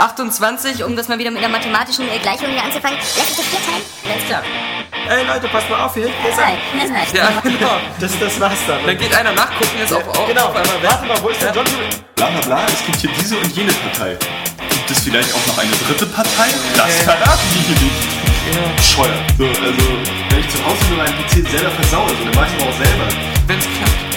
28, um das mal wieder mit einer mathematischen Gleichung hier anzufangen, lässt sich das vier teilen, wenn es klappt. Ey Leute, passt mal auf hier. Das ist halt, das ist halt. Ja, genau. Das, das war's dann. Dann geht einer nachgucken, jetzt auf, auf, genau. auf einmal. Warte mal, wo ist der John? Bla bla bla, es gibt hier diese und jene Partei. Gibt es vielleicht auch noch eine dritte Partei? Das verraten die hier nicht. Bescheuert. So, also, wenn ich zu Hause nur meinen PC selber versaue, so, dann mach ich aber auch selber. Wenn's klappt.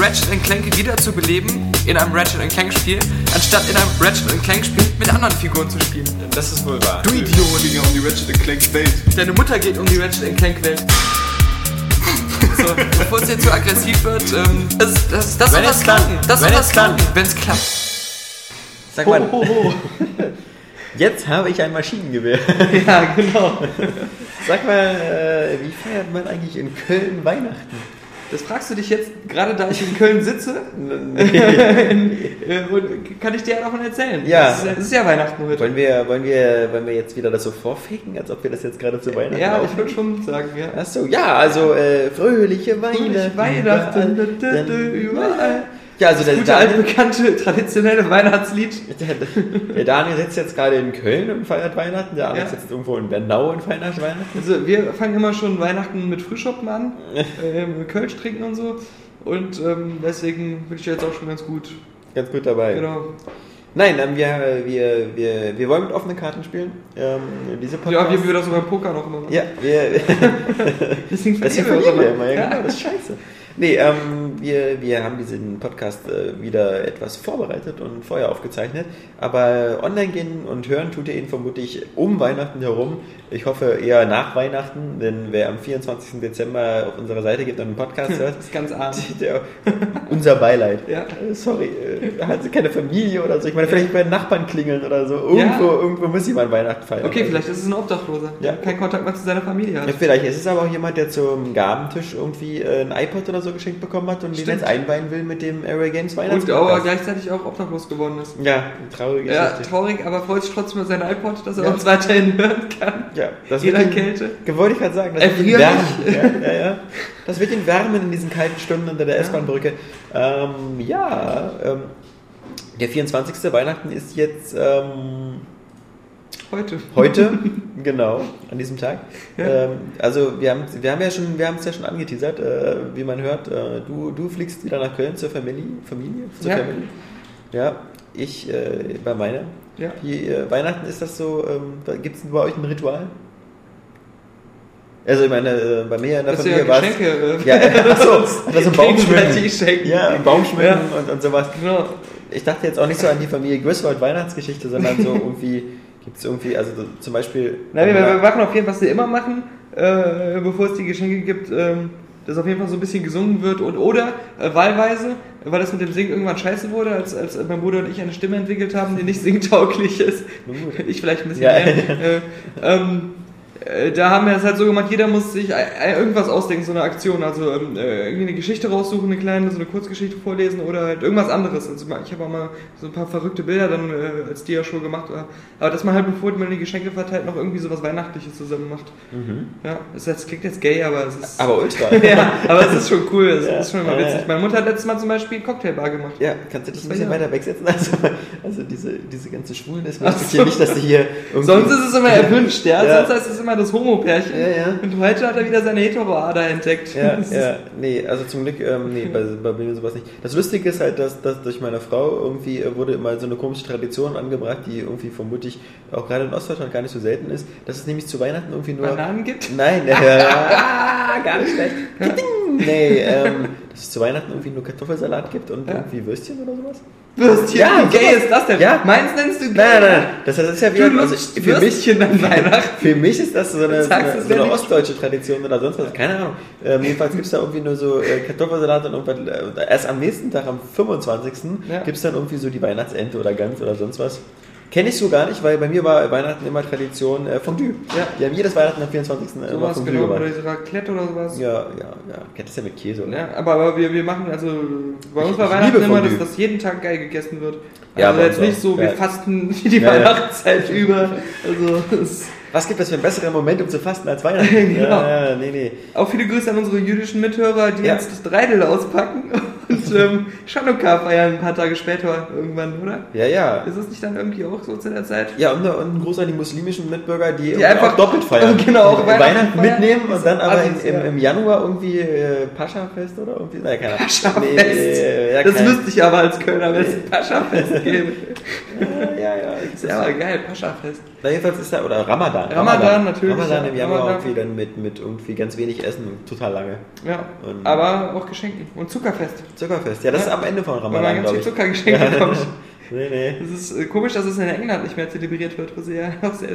Ratchet Clank wiederzubeleben in einem Ratchet Clank Spiel, anstatt in einem Ratchet Clank Spiel mit anderen Figuren zu spielen. Das ist wohl wahr. Du Idiot! ging ja um die Ratchet Clank Welt. Deine Mutter geht um die Ratchet Clank Welt. So, bevor es jetzt zu aggressiv wird, ähm, das, das, das Wenn soll klappt. klappen. Das soll Wenn was es klappt. klappen, wenn es klappt. Sag mal, jetzt habe ich ein Maschinengewehr. Ja, genau. Sag mal, äh, wie feiert man eigentlich in Köln Weihnachten? Das fragst du dich jetzt, gerade da ich in Köln sitze, äh, und kann ich dir ja davon erzählen. Ja. Das ist, ja- das ist ja Weihnachten heute. Wollen wir, wollen, wir, wollen wir jetzt wieder das so vorfaken, als ob wir das jetzt gerade zu Weihnachten Ja, ich aufnehmen? würde schon sagen, ja. Achso, ja, also äh, fröhliche Weihnachten. Fröhliche Weihnachten, überall, überall. Ja, also der Gute Daniel, altbekannte, traditionelle Weihnachtslied. der, der Daniel sitzt jetzt gerade in Köln und feiert Weihnachten, der Alex Ja. sitzt irgendwo in Bernau und feiert Weihnachten. Also wir fangen immer schon Weihnachten mit Frühschoppen an, äh, mit Kölsch trinken und so. Und ähm, deswegen bin ich jetzt auch schon ganz gut. Ganz gut dabei. Genau. Nein, ähm, wir, wir, wir, wir wollen mit offenen Karten spielen. Ähm, diese Ja, wie wir das beim Poker noch immer machen. Ja, wir, Deswegen Das verlieren wir wir immer, ja, Ja. genau, das ist scheiße. Nee, ähm, wir, wir haben diesen Podcast äh, wieder etwas vorbereitet und vorher aufgezeichnet, aber online gehen und hören tut ihr ihn vermutlich um Weihnachten herum. Ich hoffe eher nach Weihnachten, denn wer am 24. Dezember auf unserer Seite geht und einen Podcast hört, Das ist ganz arm. der, unser Beileid. Ja. Äh, Sorry, äh, hat sie keine Familie oder so. Ich meine, vielleicht bei den Nachbarn klingeln oder so. Irgendwo, Ja. irgendwo muss jemand Weihnachten feiern. Okay, vielleicht ist es ein Obdachloser, Ja. der keinen Kontakt mehr zu seiner Familie hat. ja, vielleicht ist es aber auch jemand, der zum Gabentisch irgendwie äh, ein iPod oder so geschenkt bekommen hat und den Stimmt. jetzt einweihen will mit dem Area Games Und Weihnachts. aber gleichzeitig auch obdachlos geworden ist. Ja, traurige Ja, Geschichte. traurig, aber freut sich trotzdem über sein iPod, dass er Ja. uns weiterhin hören kann. Ja, das Jeder wird ihn, Kälte. Wollte ich gerade sagen, das Äh, wird ihn wärmen. Ja, ja, ja. Das wird ihn wärmen in diesen kalten Stunden unter der S-Bahn-Brücke. Ähm, ja, ähm, der 24. Weihnachten ist jetzt ähm, Heute. Heute, genau, an diesem Tag. Ähm, also wir haben, wir haben ja schon, wir haben es ja schon angeteasert, äh, wie man hört. Äh, du, du fliegst wieder nach Köln zur Familie, Familie, zur Ja. Family. Ja, ich äh, bei meiner. Ja. Wie, äh, Weihnachten ist das so? Ähm, Gibt es bei euch ein Ritual? Also ich meine, äh, bei mir in der Das Familie ja war es. äh, Ja, achso, also ein Baum schmücken. gegenseitig schenken. Ja, ein Baum schmücken Ja. und, und sowas. Genau. Ich dachte jetzt auch nicht so an die Familie Griswold Weihnachtsgeschichte, sondern so irgendwie, gibt es irgendwie, also so, zum Beispiel. Nein, wir, wir machen auf jeden Fall, was wir immer machen, äh, bevor es die Geschenke gibt, ähm, dass auf jeden Fall so ein bisschen gesungen wird und oder äh, wahlweise, weil das mit dem Singen irgendwann scheiße wurde, als, als mein Bruder und ich eine Stimme entwickelt haben, die nicht singtauglich ist. Ich vielleicht ein bisschen Ja. mehr. Äh, ähm, äh, da haben wir es halt so gemacht, jeder muss sich irgendwas ausdenken, so eine Aktion. Also ähm, äh, irgendwie eine Geschichte raussuchen, eine kleine, so eine Kurzgeschichte vorlesen oder halt irgendwas anderes. Also ich habe auch mal so ein paar verrückte Bilder dann äh, als Dia-Show gemacht. Aber dass man halt, bevor man die Geschenke verteilt, noch irgendwie so was Weihnachtliches zusammen macht. Ja, es das klingt jetzt gay, aber es ist... Aber ultra. ja, aber es ist schon cool, es Ja. ist schon immer witzig. Meine Mutter hat letztes Mal zum Beispiel eine Cocktailbar gemacht. Ja, kannst du dich ein bisschen weiter wegsetzen? Also, also diese, diese ganze Schwulen ist Ach hier so. nicht, dass du hier. Sonst ist es immer erwünscht, ja. Ja. Sonst heißt es immer das Homo-Pärchen. Ja, ja. Und heute hat er wieder seine Hetero-Ader entdeckt. Ja, ja, nee, also zum Glück, ähm, nee, bei, bei mir sowas nicht. Das Lustige ist halt, dass, dass durch meine Frau irgendwie äh, wurde immer so eine komische Tradition angebracht, die irgendwie vermutlich auch gerade in Ostdeutschland gar nicht so selten ist, dass es nämlich zu Weihnachten irgendwie nur. Bananen gibt. Nein, äh, gar nicht schlecht. Nee, ähm, dass es zu Weihnachten irgendwie nur Kartoffelsalat gibt und irgendwie Würstchen oder sowas. Würstchen, Ja, wie gay ist das denn? Ja. Meins nennst du gay? Nein, nein, nein, das, das ist ja wieder, also für mich, Würstchen an Weihnachten. für mich ist das so eine, so eine, so eine ostdeutsche Tradition oder sonst was, keine Ahnung. Ähm, jedenfalls gibt es da irgendwie nur so äh, Kartoffelsalat und irgendwas, äh, erst am nächsten Tag, am 25. Ja. gibt es dann irgendwie so die Weihnachtsente oder Gans oder sonst was. Kenne ich so gar nicht, weil bei mir war Weihnachten immer Tradition äh, Fondue. Ja. Die haben jedes Weihnachten am 24. immer Sowas, Fondue genau, gemacht. oder diese Raclette oder sowas. Ja, ja, ja. Kennt das ja mit Käse, oder? Ja, aber, aber wir, wir machen, also bei uns Ich- war Weihnachten immer, dass das jeden Tag geil gegessen wird. Ja, Also jetzt nicht so, wir Ja. fasten die Ja, ja. Weihnachtszeit über. Also Was gibt es für einen besseren Moment, um zu fasten als Weihnachten? Genau. Ja, ja, nee, nee. Auch viele Grüße an unsere jüdischen Mithörer, die Ja. jetzt das Dreidel auspacken und ähm, Chanukka feiern ein paar Tage später irgendwann, oder? Ja, ja. Ist das nicht dann irgendwie auch so zu der Zeit? Ja, und, und ein Gruß an die muslimischen Mitbürger, die, Die einfach- doppelt feiern. Genau, auch Weihnachten Weihnachten mitnehmen und dann aber in, Assis, im, ja. im Januar irgendwie äh, Pascha-Fest oder irgendwie. Naja, keine Ahnung. Pascha-Fest. Nee, ja, das kein- müsste ich aber als Kölner, wenn es ein Pascha-Fest gäbe. Ja, ja. Das ist ja aber geil, Pascha-Fest. Na, jedenfalls ist da, oder Ramadan. Ramadan, natürlich, Ramadan ja. im Januar Ramadan. irgendwie dann mit, mit irgendwie ganz wenig Essen, total lange. Ja, Und- aber auch Geschenken. Und Zuckerfest. Zuckerfest. Ja, das Ja. ist am Ende von Weil man Ramadan, ganz viel glaube ich. Zuckergeschenke bekommt. Nee, nee. Das ist äh, komisch, dass es in England nicht mehr zelebriert wird, wo sie ja auch sehr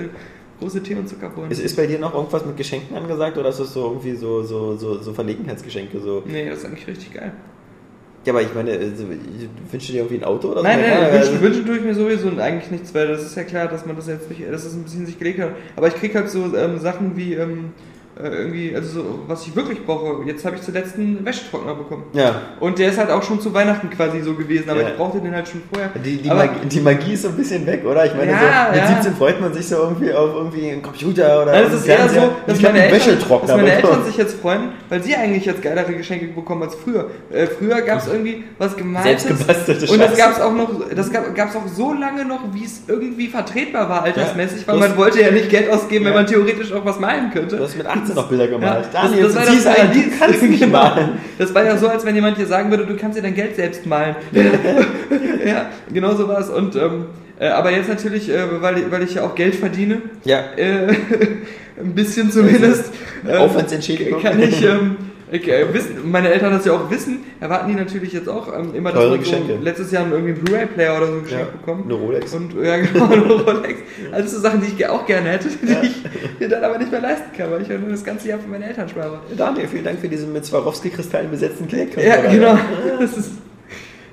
große Tee und Zucker holen. Ist, ist bei dir noch irgendwas mit Geschenken angesagt oder ist das so irgendwie so, so, so, so Verlegenheitsgeschenke? So? Nee, das ist eigentlich richtig geil. Ja, aber ich meine, also, wünschst du dir irgendwie ein Auto oder so? Nein, Ja, nein, ja, wünschen, wünschen tue ich mir sowieso eigentlich nichts, weil das ist ja klar, dass man das jetzt nicht, dass es ein bisschen sich gelegt hat. Aber ich krieg halt so ähm, Sachen wie ähm, äh, irgendwie, also so, was ich wirklich brauche. Jetzt habe ich zuletzt einen Wäschetrockner bekommen. Ja. Und der ist halt auch schon zu Weihnachten quasi so gewesen, aber Ja. ich brauchte den halt schon vorher. Die, die, aber, Magie, die Magie ist so ein bisschen weg, oder? Ich meine, Ja, so, mit ja. 17 freut man sich so irgendwie auf irgendwie einen Computer oder es einen ist eher so, dass meine, Eltern, Wäschetrockner dass meine. Eltern sich jetzt freuen, weil sie eigentlich jetzt geilere Geschenke bekommen als früher. Äh, früher gab es irgendwie was gemaltes. Selbstgebastelte Und das gab es auch noch, das gab es auch so lange noch, wie es irgendwie vertretbar war altersmäßig, weil man wollte ja nicht Geld ausgeben, wenn man theoretisch auch was malen könnte. Du hast mit 18 noch Bilder gemalt. Ja, Daniel, das, das, war zieh's das, ein, du kannst nicht malen. Das war ja so, als wenn jemand dir sagen würde, du kannst dir dein Geld selbst malen. ja, genau so war es. Und, ähm, äh, aber jetzt natürlich, äh, weil, ich- weil ich ja auch Geld verdiene, Ja, äh, ein bisschen zumindest, ähm, Aufwandsentschädigung. kann ich, ähm, ich äh, wissen, meine Eltern das ja auch wissen, erwarten die natürlich jetzt auch ähm, immer, dass Teure man so Geschenke. letztes Jahr irgendwie einen Blu-ray-Player oder so geschenkt Ja, bekommen. eine Rolex. Und ja, genau, eine Rolex. Also so Sachen, die ich auch gerne hätte, die ich mir dann aber nicht mehr leisten kann, weil ich ja nur das ganze Jahr für meine Eltern spare. Daniel, vielen Dank für diesen mit Swarovski-Kristallen besetzten Cake. Ja, genau. Das ist,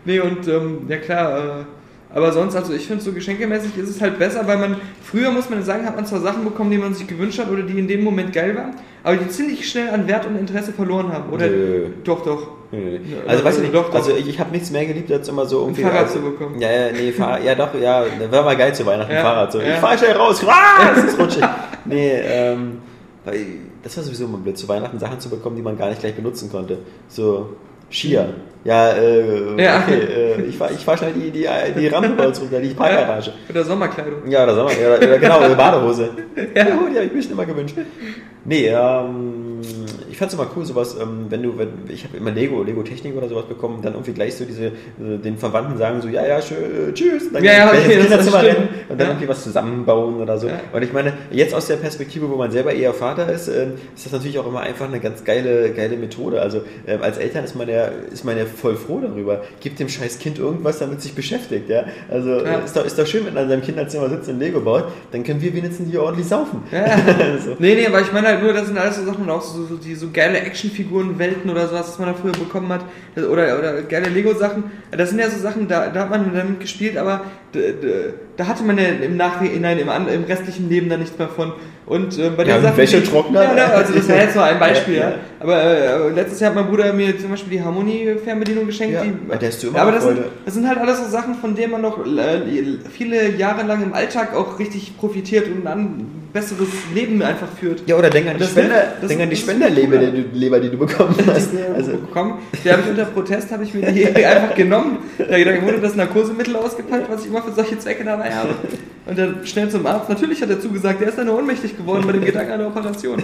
nee, und ähm, ja klar, äh, aber sonst, also ich finde so geschenkemäßig ist es halt besser, weil man, früher muss man sagen, hat man zwar Sachen bekommen, die man sich gewünscht hat oder die in dem Moment geil waren, aber die ziemlich schnell an Wert und Interesse verloren haben. Oder Nö. doch, doch. Nee. Ja, Also weißt du nicht, doch, doch. also ich, ich habe nichts mehr geliebt, als immer so irgendwie. Fahrrad also, zu bekommen. Ja, ja, nee, Fahrrad, ja doch, ja, war mal geil zu Weihnachten, Ja, Fahrrad. So. ja. Ich fahr schnell raus, ah, es ist rutschig. nee, ähm, das war sowieso immer blöd, zu Weihnachten Sachen zu bekommen, die man gar nicht gleich benutzen konnte. So, Skier. Ja, äh, Ja. okay, äh, ich fahr, ich fahr schnell die, die, die Rampe bei uns runter, die Parkgarage. Oder Sommerkleidung. Ja, oder Sommer, ja, oder, genau, eine Badehose. ja. die habe ich mir schon immer gewünscht. Nee, ähm, fand's immer cool, sowas, ähm, wenn du, wenn, ich habe immer Lego, Lego Technik oder sowas bekommen, dann irgendwie gleich so diese, äh, den Verwandten sagen so, ja, ja, schön, tschüss, dann Ja, ja, okay, ins Kinderzimmer rennen und dann Ja. irgendwie was zusammenbauen oder so. Ja. Und ich meine, jetzt aus der Perspektive, wo man selber eher Vater ist, ähm, ist das natürlich auch immer einfach eine ganz geile, geile Methode. Also ähm, als Eltern ist man ja, ist man ja voll froh darüber. Gibt dem scheiß Kind irgendwas, damit es sich beschäftigt, ja. Also äh, ist doch, ist doch schön, wenn er in seinem Kinderzimmer sitzt und Lego baut, dann können wir wenigstens hier ordentlich saufen. Ja. so. Nee, nee, aber ich meine halt nur, das sind alles so Sachen, auch so, so, die so geile Actionfiguren-Welten oder sowas, was man da früher bekommen hat, oder, oder geile Lego-Sachen. Das sind ja so Sachen, da, da hat man damit gespielt, aber da hatte man ja im Nachhinein, im, im restlichen Leben dann nichts mehr von. Und äh, bei Ja, den ein Sachen. Wäschetrockner. Ja, ne, also das war jetzt nur ein Beispiel, Ja, ja. ja. Aber äh, letztes Jahr hat mein Bruder mir zum Beispiel die Harmonie-Fernbedienung geschenkt. Ja, die, ja, der hast du immer aber das sind, das sind halt alles so Sachen, von denen man noch äh, viele Jahre lang im Alltag auch richtig profitiert und ein besseres Leben einfach führt. Ja, oder denk an die, Spender, das- denk an die ist Spenderleber, die, du- Leber, die du bekommen hast. Also, bekommen. Die habe ich unter Protest, habe ich mir die einfach genommen. Da, da wurde das Narkosemittel ausgepackt, was ich immer für solche Zwecke habe. Und dann schnell zum Arzt. Natürlich hat er zugesagt, der ist dann nur ohnmächtig geworden bei dem Gedanken an der Operation.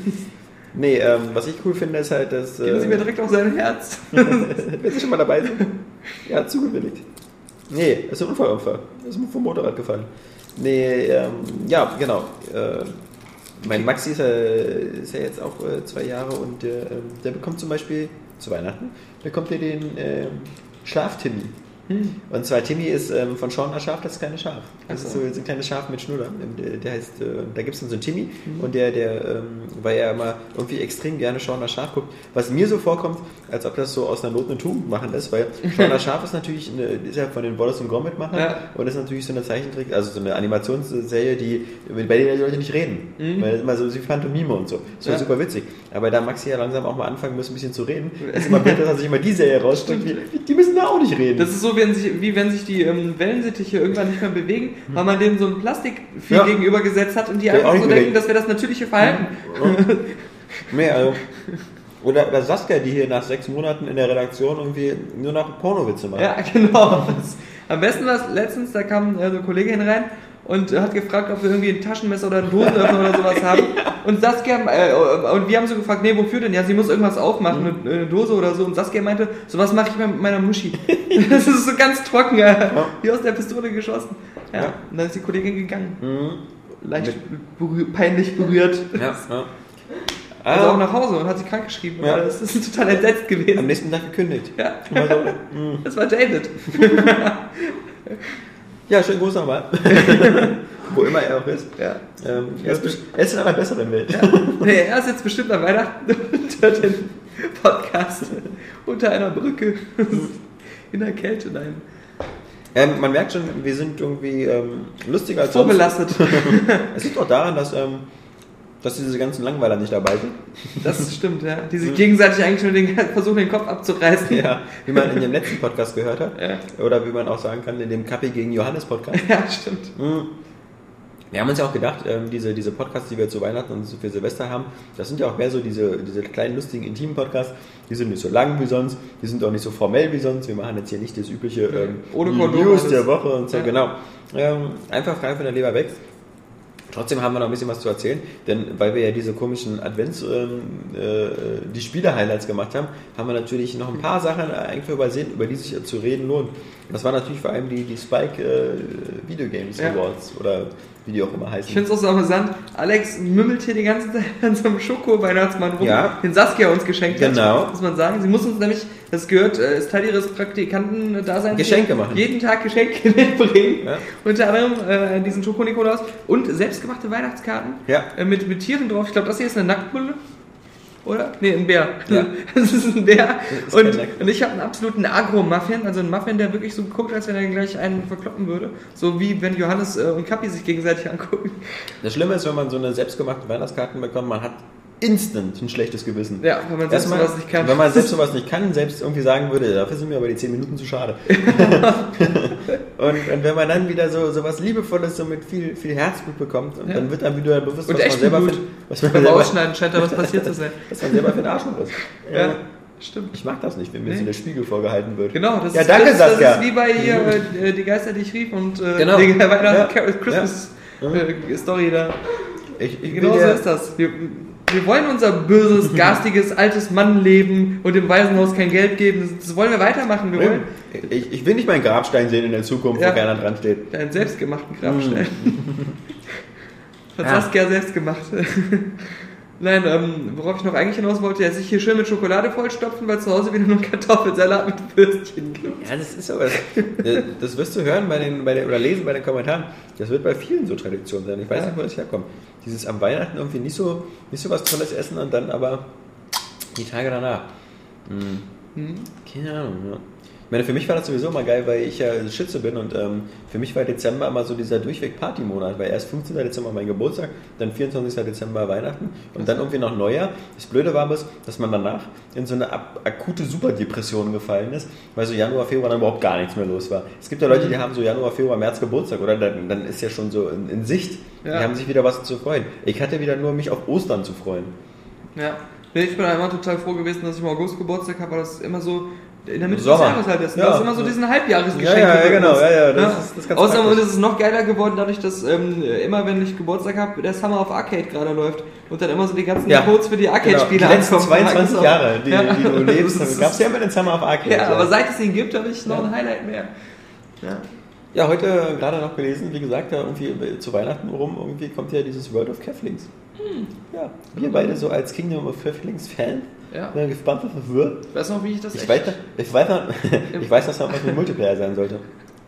nee, ähm, was ich cool finde, ist halt, dass. Geben Sie mir Äh, direkt auf sein Herz. wenn Sie schon mal dabei sind. Ja, zugewilligt. Nee, ist ein Unfallopfer. Ist vom Motorrad gefallen. Nee, ähm, ja, genau. Äh, mein Maxi ist ja, ist ja jetzt auch äh, zwei Jahre und der, ähm, der bekommt zum Beispiel zu Weihnachten, bekommt er den ähm, Schlaftimmy. Und zwar Timmy ist ähm, von Sean das Schaf, das kleine Schaf. Das Ach ist so. ein kleines Schaf mit Schnurr. Der, der heißt, äh, da gibt es dann so einen Timmy und der, der, ähm, weil er immer irgendwie extrem gerne Sean das Schaf guckt, was mir so vorkommt, als ob das so aus einer Not eine Tugend machen ist, weil Sean das Schaf ist natürlich eine, ist ja von den Wallace und Gromit Machern Ja. und ist natürlich so eine Zeichentrick, also so eine Animationsserie, die, bei der die Leute nicht reden. Weil immer so wie Phantomime und so. Das war Ja. super witzig. Aber da Maxi ja langsam auch mal anfangen muss, ein bisschen zu reden, ist immer blöd, dass er sich immer die Serie raussteckt, wie, die müssen da auch nicht reden. Das ist so, wenn sich, wie wenn sich die ähm, Wellensittiche irgendwann nicht mehr bewegen, weil man denen so ein Plastikvieh Ja. gegenübergesetzt hat und die einfach so denken, bewegt. das wäre das natürliche Verhalten. Nee, also. Oder, oder Saskia, die hier nach sechs Monaten in der Redaktion irgendwie nur noch Pornowitze macht. Ja, genau. Am besten war es letztens, da kam äh, so eine Kollegin rein und hat gefragt, ob wir irgendwie ein Taschenmesser oder einen Dosenöffner oder sowas haben. Und Saskia, äh, und wir haben so gefragt, nee, wofür denn? Ja, sie muss irgendwas aufmachen, Mhm. eine, eine Dose oder so. Und Saskia meinte, sowas mache ich mit meiner Muschi. das ist so ganz trocken, äh, wie aus der Pistole geschossen. Ja, Ja. und dann ist die Kollegin gegangen. Mhm. Leicht berühr, peinlich berührt. Ja, ja. Also auch Also, nach Hause und hat sich krank geschrieben. Ja. alles. Das ist total entsetzt am gewesen. nächsten Tag gekündigt. Ja, so, mm. das war David. Ja, schönen Gruß nochmal. Wo immer er auch ist. Ja. Ähm, er, ist, er ist in einer besseren Welt. Nee, er ist jetzt bestimmt an Weihnachten und hört den Podcast unter einer Brücke in der Kälte. Nein. Ähm, man merkt schon, wir sind irgendwie ähm, lustiger als sonst. Vorbelastet. Es liegt auch daran, dass, ähm, dass diese ganzen Langweiler nicht dabei sind. Das stimmt, ja. Die sich gegenseitig eigentlich nur den, versuchen, den Kopf abzureißen. Ja, wie man in dem letzten Podcast gehört hat. Ja. Oder wie man auch sagen kann, in dem Kaffee gegen Johannes Podcast. Ja, stimmt. Mhm. Wir haben uns ja auch gedacht, ähm, diese, diese Podcasts, die wir zu Weihnachten und für Silvester haben, das sind ja auch mehr so diese, diese kleinen, lustigen, intimen Podcasts. Die sind nicht so lang wie sonst, die sind auch nicht so formell wie sonst. Wir machen jetzt hier nicht das übliche ähm, Ohne Kondom News der Woche und so, Ja. genau. Ähm, einfach frei von der Leber weg. Trotzdem haben wir noch ein bisschen was zu erzählen, denn weil wir ja diese komischen Advents, ähm, äh, die Spiele-Highlights gemacht haben, haben wir natürlich noch ein paar Sachen einfach übersehen, über die sich zu reden lohnt. Das war natürlich vor allem die, die Spike äh, Video Games Ja. Awards oder wie die auch immer heißen. Ich finde es auch so amüsant. Alex mümmelt hier die ganze Zeit an so einem Schoko-Weihnachtsmann rum, Ja. den Saskia uns geschenkt Genau. hat. Muss man sagen. Sie muss uns nämlich, das gehört, äh, ist Teil ihres Praktikanten-Daseins. Geschenke machen. Jeden Tag Geschenke mitbringen. Ja. Unter anderem äh, diesen Schoko-Nikolaus und selbstgemachte Weihnachtskarten Ja. äh, mit, mit Tieren drauf. Ich glaube, das hier ist eine Nacktmulle. Oder? Nee, ein Bär. Ja. Das ist ein Bär. ist Und, und ich habe einen absoluten Agro-Muffin, also einen Muffin, der wirklich so guckt, als wenn er gleich einen verkloppen würde. So wie wenn Johannes äh, und Kappi sich gegenseitig angucken. Das Schlimme ist, wenn man so eine selbstgemachte Weihnachtskarten bekommt, man hat instant ein schlechtes Gewissen. Ja, wenn man selbst sowas nicht kann. Wenn man selbst sowas nicht kann, selbst irgendwie sagen würde, dafür sind mir aber die 10 Minuten zu schade. und, und wenn man dann wieder so, so was Liebevolles, so mit viel, viel Herzblut bekommt, und Ja. dann wird einem wieder bewusst, Und was man, echt selber Blut. für, was, man Beim selber, Ausschneiden scheint da was passiert zu sein. was man selber für ein Arschloch ist. Ja, Äh, stimmt. Ich mag das nicht, wenn mir Nee. so der Spiegel vorgehalten wird. Genau, das, Ja, ist, danke, das, das ist wie bei hier äh, die Geister, die ich rief und äh, Genau. die Weihnachten Ja. Carol- Christmas Ja. äh, Story da. Ich, ich Genau so ist das. Wir, wir wollen unser böses, garstiges, altes Mannleben und dem Waisenhaus kein Geld geben. Das, wollen wir weitermachen. Wir wollen Ich, ich will nicht meinen Grabstein sehen in der Zukunft, Ja. wo keiner dran steht. einen selbstgemachten Grabstein. Hat Ja. Saskia selbst gemacht. Nein, ähm, worauf ich noch eigentlich hinaus wollte, er sich hier schön mit Schokolade vollstopfen, weil zu Hause wieder nur Kartoffelsalat mit Würstchen gibt. Ja, das ist sowas. Das wirst du hören bei den, bei den, oder lesen bei den Kommentaren. Das wird bei vielen so Tradition sein. Ich weiß Ja. nicht, wo das herkommt. Dieses am Weihnachten irgendwie nicht so, nicht so was Tolles essen und dann aber die Tage danach. Hm. Keine Ahnung, ja. Meine, für mich war das sowieso immer geil, weil ich ja Schütze bin und ähm, für mich war Dezember immer so dieser durchweg Partymonat, weil erst 15. Dezember mein Geburtstag, dann 24. Dezember Weihnachten und dann irgendwie noch Neujahr. Das Blöde war bis, dass man danach in so eine akute Superdepression gefallen ist, weil so Januar, Februar dann überhaupt gar nichts mehr los war. Es gibt ja Leute, die haben so Januar, Februar, März Geburtstag oder dann, dann ist ja schon so in, in Sicht. Ja. Die haben sich wieder was zu freuen. Ich hatte wieder nur mich auf Ostern zu freuen. Ja. Nee, ich bin immer total froh gewesen, dass ich im August Geburtstag habe, weil das immer so in der Mitte Sommer. des Jahres halt ist. Ja. Das ist immer so diesen Halbjahresgeschenk. Ja, ja, ja, genau. Ja, ja, das ist- das ist Außerdem praktisch. ist es noch geiler geworden, dadurch, dass ähm, immer, wenn ich Geburtstag habe, der Summer of Arcade gerade läuft und dann immer so die ganzen Ja. Codes für die Arcade-Spiele Genau. Die letzten ankommen. 22 Genau. Jahre, die, Ja. die du lebst, gab es ja immer den Summer of Arcade. Ja, aber seit es ihn gibt, habe ich noch ein Highlight mehr. Ja. Ja, heute gerade noch gelesen, wie gesagt, da irgendwie zu Weihnachten rum, irgendwie kommt ja dieses World of Keflings. Ja, wir beide so als Kingdom of Earthlings Fan. Ja. Bin gespannt, was das wird. Weißt du noch, wie ich das Ich echt- weiß, ich weiß, noch, ich weiß, dass das was mit Multiplayer sein sollte.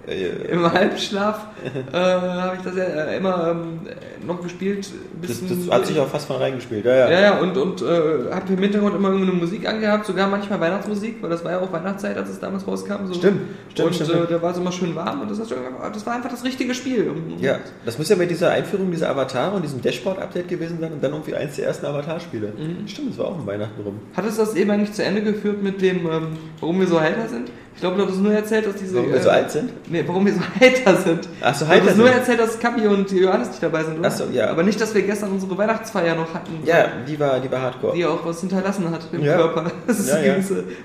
Äh, Im Halbschlaf äh, habe ich das ja äh, immer ähm, noch gespielt. Das, Bisschen, das hat sich auch fast von reingespielt. Ja, ja. Ja, ja, und, und äh, habe im Hintergrund immer irgendeine Musik angehabt, sogar manchmal Weihnachtsmusik, weil das war ja auch Weihnachtszeit, als es damals rauskam. So. Stimmt, stimmt, Und stimmt. Äh, da war es immer schön warm und das, hat, das war einfach das richtige Spiel. Ja, das muss ja bei dieser Einführung dieser Avatar und diesem Dashboard-Update gewesen sein und dann irgendwie eins der ersten Avatar-Spiele. Mhm. Stimmt, das war auch um Weihnachten rum. Hat es das eben eigentlich zu Ende geführt mit dem, ähm, warum wir so heiter sind? Ich glaube, du hast nur erzählt, dass diese. Warum wir so äh, alt sind? Nee, warum wir so heiter sind. Ach so, Du heiter hast es nur erzählt, dass Kapi und Johannes nicht dabei sind, oder? Ach so, ja. Aber nicht, dass wir gestern unsere Weihnachtsfeier noch hatten. Ja, die war, die war hardcore. Die auch was hinterlassen hat im Ja. Körper. Das ist Ja, ja.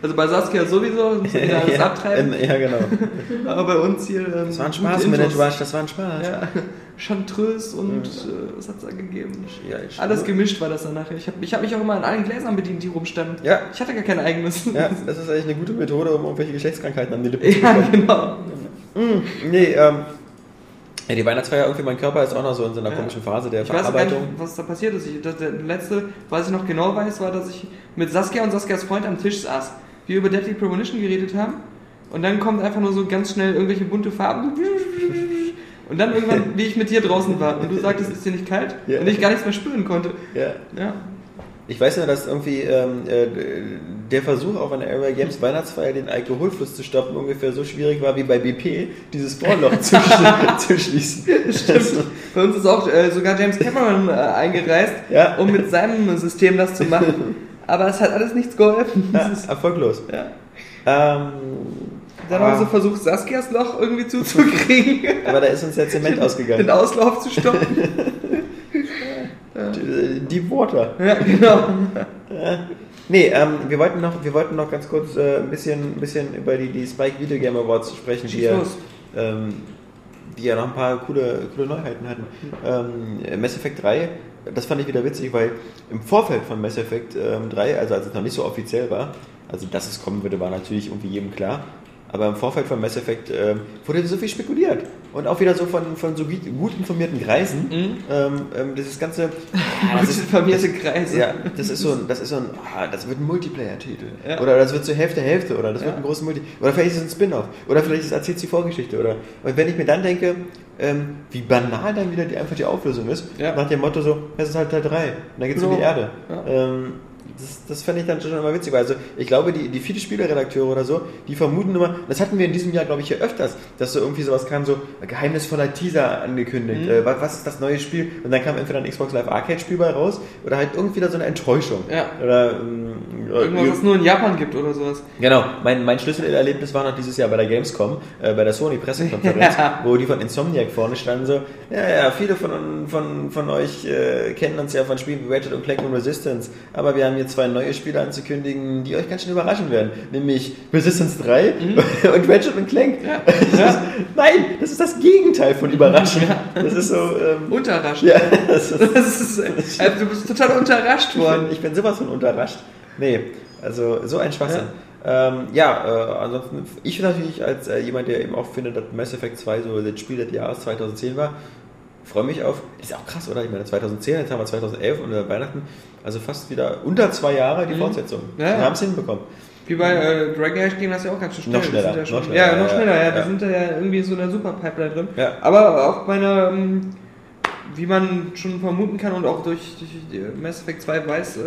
Also bei Saskia sowieso, man wieder alles ja, abtreiben. ja, genau. Aber bei uns hier. Ähm, Das war ein Spaß. Manage das war ein Spaß. Ja, Chanteuse und äh, was hat's da gegeben? Ja, Alles gemischt war das dann nachher. Ich habe ich hab mich auch immer an allen Gläsern bedient, die rumstanden. Ja. Ich hatte gar kein eigenes. Ja, das ist eigentlich eine gute Methode, um irgendwelche Geschlechtskrankheiten an die Lippen zu ja bekommen. genau. Nee, ähm, ja, die Weihnachtsfeier, irgendwie mein Körper ist auch noch so in so einer Ja. komischen Phase der Ich weiß auch gar nicht, Verarbeitung. was da passiert ist. Ich, das, der letzte, was ich noch genau weiß, war, dass ich mit Saskia und Saskias Freund am Tisch saß, wir über Deadly Premonition geredet haben und dann kommt einfach nur so ganz schnell irgendwelche bunte Farben und dann irgendwann, wie ich mit dir draußen war und du sagtest, ist dir nicht kalt? Ja. Und ich gar nichts mehr spüren konnte. Ja. Ja. Ich weiß nur, dass irgendwie ähm, äh, der Versuch auf einer Area Games Weihnachtsfeier den Alkoholfluss zu stoppen ungefähr so schwierig war wie bei BP, dieses Bohrloch zu, zu schließen. Stimmt. Bei uns ist auch äh, sogar James Cameron äh, eingereist, Ja. um mit seinem System das zu machen. Aber es hat alles nichts geholfen. Ja, Es erfolglos. ja. Ähm, Dann haben wir so versucht, Saskias Loch irgendwie zuzukriegen, aber da ist uns der Zement ausgegangen. den Auslauf zu stoppen. Äh, Deep Water. Ja, genau. Nee, ähm, wir, wollten noch, wir wollten noch ganz kurz äh, ein, bisschen, ein bisschen über die, die Spike Video Game Awards sprechen, die ja, ähm, die ja noch ein paar coole, coole Neuheiten hatten. Ähm, Mass Effect 3, das fand ich wieder witzig, weil im Vorfeld von Mass Effect ähm, 3, also als es noch nicht so offiziell war, also dass es kommen würde, war natürlich irgendwie jedem klar. Aber im Vorfeld von Mass Effect ähm, wurde so viel spekuliert. Und auch wieder so von, von so gut informierten Kreisen. Mhm. Ähm, ähm, dieses ganze. Gut informierte Kreise. Ja, das ist so ein, das ist so ein, ah, das wird ein Multiplayer-Titel. Ja. Oder das wird so Hälfte Hälfte oder das Ja. wird ein großes Multi. Oder vielleicht ist es ein Spin-off. Oder vielleicht ist, erzählt die Vorgeschichte. Oder und wenn ich mir dann denke, ähm, wie banal dann wieder die, einfach die Auflösung ist, Ja. nach dem Motto so, es ist halt Teil 3 und dann geht's um Genau. die Erde. Das, das fände ich dann schon immer witzig. Also ich glaube, die, die viele Spieleredakteure oder so, die vermuten immer, das hatten wir in diesem Jahr, glaube ich, hier öfters, dass so irgendwie sowas kam, so geheimnisvoller Teaser angekündigt. Mhm. Äh, was, was ist das neue Spiel? Und dann kam entweder ein Xbox Live Arcade Spiel bei raus oder halt irgendwie wieder so eine Enttäuschung. Ja. Oder ähm, Irgendwas, was es nur in Japan gibt oder sowas. Genau, mein, mein Schlüsselerlebnis war noch dieses Jahr bei der Gamescom, äh, bei der Sony Pressekonferenz, Ja. wo die von Insomniac vorne standen so, ja, ja, viele von, von, von euch äh, kennen uns ja von Spielen wie Ratchet und Clank und Resistance, aber wir haben hier zwei neue Spiele anzukündigen, die euch ganz schön überraschen werden, nämlich Resistance 3 und Ratchet und Clank. Das ist, nein, das ist das Gegenteil von überraschen. Das ist so, ähm, Unterrascht. ja, das ist, Das ist, äh, also du bist total unterrascht ich worden. bin, ich bin sowas von unterrascht. Nee, also so ein Schwachsinn. Ja, ähm, ja äh, ansonsten, ich natürlich als äh, jemand, der eben auch findet, dass Mass Effect 2 so das Spiel des Jahres 2010 war, freue mich auf, ist ja auch krass, oder? Ich meine, 2010, jetzt haben wir 2011 und Weihnachten, also fast wieder unter zwei Jahre die Mhm. Fortsetzung. Ja, Wir haben es hinbekommen. Wie bei äh, Dragon Age ging das ja auch ganz schön schnell. Noch schneller, ja, noch schneller, ja, noch schneller, ja. ja. Die sind da ja irgendwie so in der super Pipeline drin. Aber auch bei einer, ähm, wie man schon vermuten kann und auch durch, durch Mass Effect 2 weiß, äh,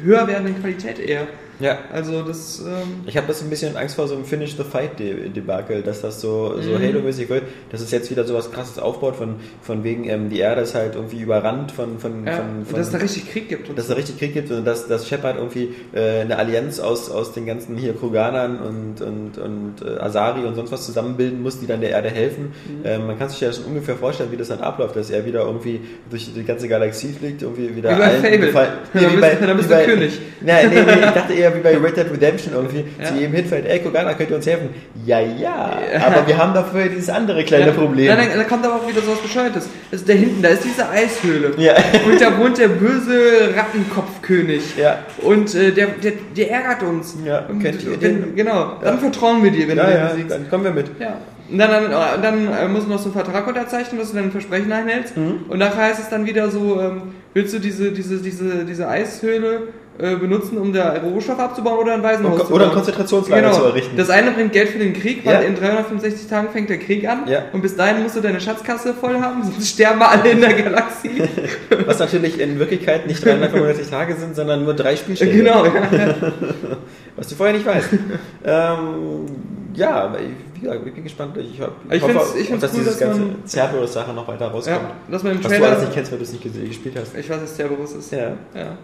höher werdende Qualität eher. Ja. Also das, ähm, Ich habe das ein bisschen Angst vor so einem Finish the Fight De- Debakel, dass das so, so Mhm. Halo-mäßig wird, dass es jetzt wieder so was krasses aufbaut, von, von wegen, ähm, die Erde ist halt irgendwie überrannt von, von, ja. von, von dass es da richtig Krieg gibt. Und dass es da richtig Krieg gibt und dass, dass Shepard irgendwie äh, eine Allianz aus, aus den ganzen hier Kroganern und, und, und äh, Asari und sonst was zusammenbilden muss, die dann der Erde helfen. Mhm. Ähm, man kann sich ja das ungefähr vorstellen, wie das dann abläuft, dass er wieder irgendwie durch die ganze Galaxie fliegt, irgendwie wieder Wie bei Fable. gefallen- Ja, dann bist- dann bist wie du bei- König. Nein, nee, nee, ich dachte eher wie bei Red Dead Redemption irgendwie, Ja. zu jedem hinfällt, ey Kroganer, könnt ihr uns helfen? Ja, ja, aber wir haben dafür dieses andere kleine Problem. Nein, nein, da kommt aber auch wieder so was Bescheuertes. Ist da hinten, da ist diese Eishöhle. Ja. Und da wohnt der böse Rattenkopfkönig. Ja. Und äh, der, der, der ärgert uns. Ja, Und kennt ihr wenn, den? Genau, dann Ja. vertrauen wir dir, wenn ja, du ja, besiegst. dann kommen wir mit. Ja. Und dann, dann, und dann äh, musst du noch so einen Vertrag unterzeichnen, dass du dein Versprechen einhältst. Mhm. Und nachher heißt es dann wieder so, ähm, willst du diese, diese, diese, diese Eishöhle äh, benutzen, um da Rohstoff abzubauen oder ein Waisenhaus Oder zu ein bauen? Konzentrationslager genau. zu errichten. Das eine bringt Geld für den Krieg, weil Ja. in 365 Tagen fängt der Krieg an. Ja. Und bis dahin musst du deine Schatzkasse voll haben, sonst sterben wir alle in der Galaxie. Was natürlich in Wirklichkeit nicht 365 Tage sind, sondern nur drei Spielstunden. genau. Ja. Was du vorher nicht weißt. ähm, ja, aber ich, wie gesagt, ich bin gespannt. Ich, hab, Ich hoffe, find's- ich find's dass cool, dieses dass ganze Cerberus-Sache noch weiter rauskommt. ja, dass man im Was du alles Trailer... nicht kennst, weil du es nicht ges- gespielt hast. Ich weiß, dass Cerberus ist. Ja. ja.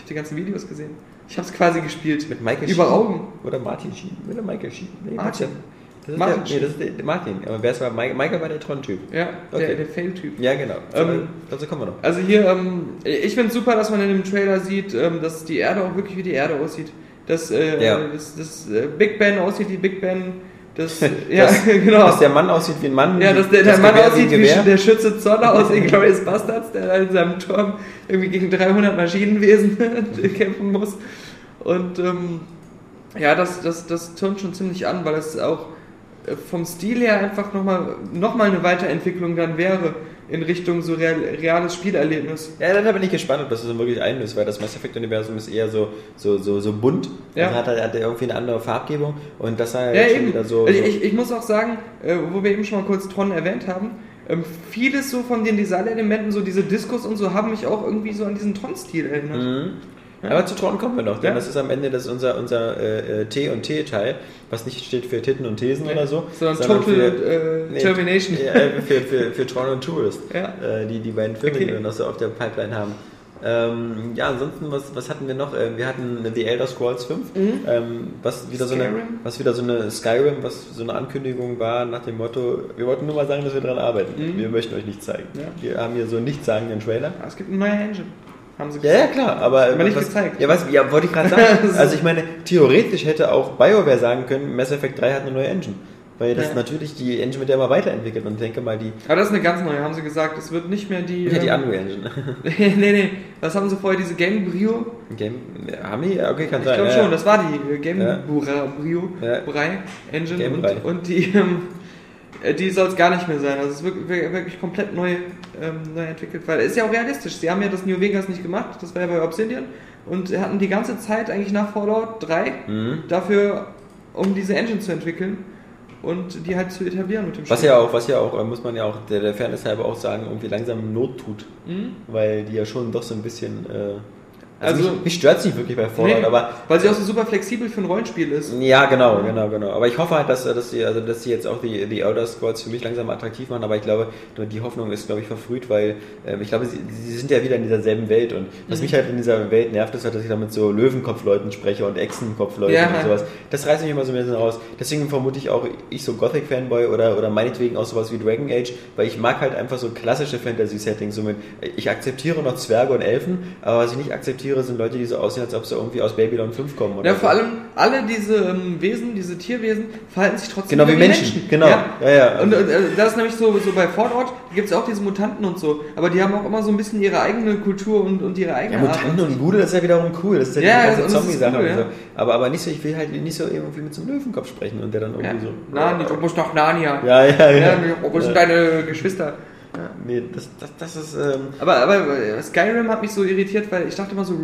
Ich habe die ganzen Videos gesehen. Ich habe es quasi gespielt. Mit Michael Über Sheen. Augen. Oder Martin Sheen. Oder Michael Sheen. Nee, Martin. Das ist Martin der, nee, das ist der, der Martin. Aber wer ist war Michael, Michael war der Tron-Typ. Ja, Okay. der, der Fail-Typ. Ja, genau. Ähm, Dazu kommen wir noch. Also hier, ähm, ich finde es super, dass man in dem Trailer sieht, ähm, dass die Erde auch wirklich wie die Erde aussieht. Dass äh, Ja. das, das äh, Big Ben aussieht wie Big Ben. Das, ja, Dass- genau. Dass der Mann aussieht wie ein Mann. ja, dass der, der das Mann Gewehr aussieht wie der Schütze Zoller aus Inglourious Bastards, der da in seinem Turm irgendwie gegen 300 Maschinenwesen kämpfen muss. Und ähm, ja, das, das, das turnt schon ziemlich an, weil es auch vom Stil her einfach nochmal noch mal eine Weiterentwicklung dann wäre in Richtung so real, reales Spielerlebnis. Ja, dann bin ich gespannt, ob das so wirklich einlöst, weil das Mass Effect-Universum ist eher so, so, so, so bunt. Ja. Also hat er hat er irgendwie eine andere Farbgebung und das sei Ja, eben. wieder so. also so ich, ich muss auch sagen, äh, wo wir eben schon mal kurz Tron erwähnt haben, ähm, vieles so von den Designelementen, so diese Diskus und so, haben mich auch irgendwie so an diesen Tron-Stil erinnert. Mhm. Aber zu Tron kommen wir noch, denn Ja. das ist am Ende das unser, unser äh, äh, T und T-Teil, was nicht steht für Titten und Thesen oder so, Sondern Total für, äh, nee, Termination. Ja, äh, für, für, für Tron und Tourist, Ja. äh, die die beiden Filme, Okay. die wir noch so auf der Pipeline haben. Ähm, ja, ansonsten, was, was hatten wir noch? Ähm, wir hatten The Elder Scrolls 5, ähm, was, wieder so eine, Mhm. Skyrim? was wieder so eine Skyrim, was so eine Ankündigung war nach dem Motto, wir wollten nur mal sagen, dass wir daran arbeiten. Mhm. Wir möchten euch nichts zeigen. Ja. Wir haben hier so einen nichtssagenden Trailer. Ah, es gibt eine neue Engine. Haben sie Ja, ja, klar, aber. Aber nicht was, gezeigt. Ja, was, ja, wollte ich gerade sagen. also, ich meine, theoretisch hätte auch BioWare sagen können, Mass Effect 3 hat eine neue Engine. Weil das Ja. natürlich die Engine, mit der man weiterentwickelt. Und ich denke mal, die. Aber das ist eine ganz neue, haben sie gesagt. Es wird nicht mehr die. Ja, die ähm, Unreal Engine. nee, nee. Was haben sie vorher? Diese Game Brio? Game. Haben die? Ja, Okay, kann Ich sein. glaube ja, schon, ja. das war die äh, Game Brio. Brei Engine Game und, Brei. und die, ähm, äh, die soll es gar nicht mehr sein. Also es ist wirklich, wirklich komplett neu, ähm, neu entwickelt, weil es ist ja auch realistisch. Sie haben ja das New Vegas nicht gemacht, das war ja bei Obsidian und hatten die ganze Zeit eigentlich nach Fallout 3 Mhm. dafür, um diese Engine zu entwickeln und die halt zu etablieren mit dem Was Spiel. ja auch, was ja auch, äh, muss man ja auch der, der Fairness halber auch sagen, irgendwie langsam Not tut. Mhm. Weil die ja schon doch so ein bisschen. Äh, Also- also, mich, mich stört sie wirklich bei Fallout, Nee, aber weil sie auch so super flexibel für ein Rollenspiel ist. Ja, genau, genau, genau. Aber ich hoffe halt, dass, dass sie, also dass sie jetzt auch die, die Elder Scrolls für mich langsam attraktiv machen, aber ich glaube, die Hoffnung ist, glaube ich, verfrüht, weil ähm, ich glaube, sie, sie sind ja wieder in dieser selben Welt und was Mhm. mich halt in dieser Welt nervt, ist halt, dass ich da mit so Löwenkopfleuten spreche und Echsenkopfleuten Ja. und sowas. Das reißt mich immer so ein bisschen raus. Deswegen vermute ich auch, ich so Gothic-Fanboy oder, oder meinetwegen auch sowas wie Dragon Age, weil ich mag halt einfach so klassische Fantasy-Settings, so mit, ich akzeptiere noch Zwerge und Elfen, aber was ich nicht akzeptiere, sind Leute, die so aussehen, als ob sie irgendwie aus Babylon 5 kommen. Oder Ja, so. vor allem alle diese ähm, Wesen, diese Tierwesen, verhalten sich trotzdem Genau wie Menschen, genau. Ja. Ja, ja. Und äh, das ist nämlich so, so bei Fallout, gibt es auch diese Mutanten und so, aber die haben auch immer so ein bisschen ihre eigene Kultur und, und ihre eigene Ja, Mutanten und Bude, das ist ja wiederum cool. Das ist ja, Ja, die ganze Zombie-Sache cool, so. Aber, aber nicht so, ich will halt nicht so irgendwie mit so einem Löwenkopf sprechen und der dann irgendwie so. Nani, du musst nach Narnia. Ja, ja, ja. Ja, wo sind deine Geschwister? Nee, das, das, das ist. Ähm, Aber, aber äh, Skyrim hat mich so irritiert, weil ich dachte immer so,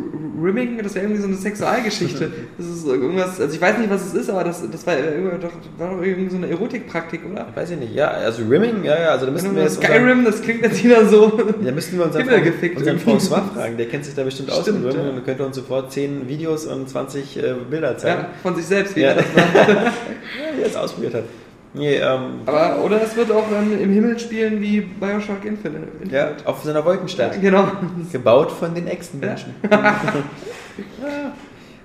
Rimming, das wäre irgendwie so eine Sexualgeschichte. Das ist irgendwas, also ich weiß nicht, was es ist, aber das, das war, irgendwie doch, war doch irgendwie so eine Erotikpraktik, oder? weiß ich nicht, ja, also Rimming, ja, ja, also da müssten wir jetzt. Skyrim, das klingt jetzt wieder so. Da müssten wir unseren, Fran- unseren. François fragen, der kennt sich da bestimmt aus Stimmt, mit Rimming ja. und könnte uns sofort 10 Videos und 20 äh, Bilder zeigen, Ja, von sich selbst, wie Ja. er das macht. ja. wie er es ausprobiert hat. Nee, ähm, Aber, oder es wird auch ähm, im Himmel spielen wie Bioshock Infinite. ja, auf so einer Wolkenstadt. Ja, genau. Gebaut von den Echsenmenschen.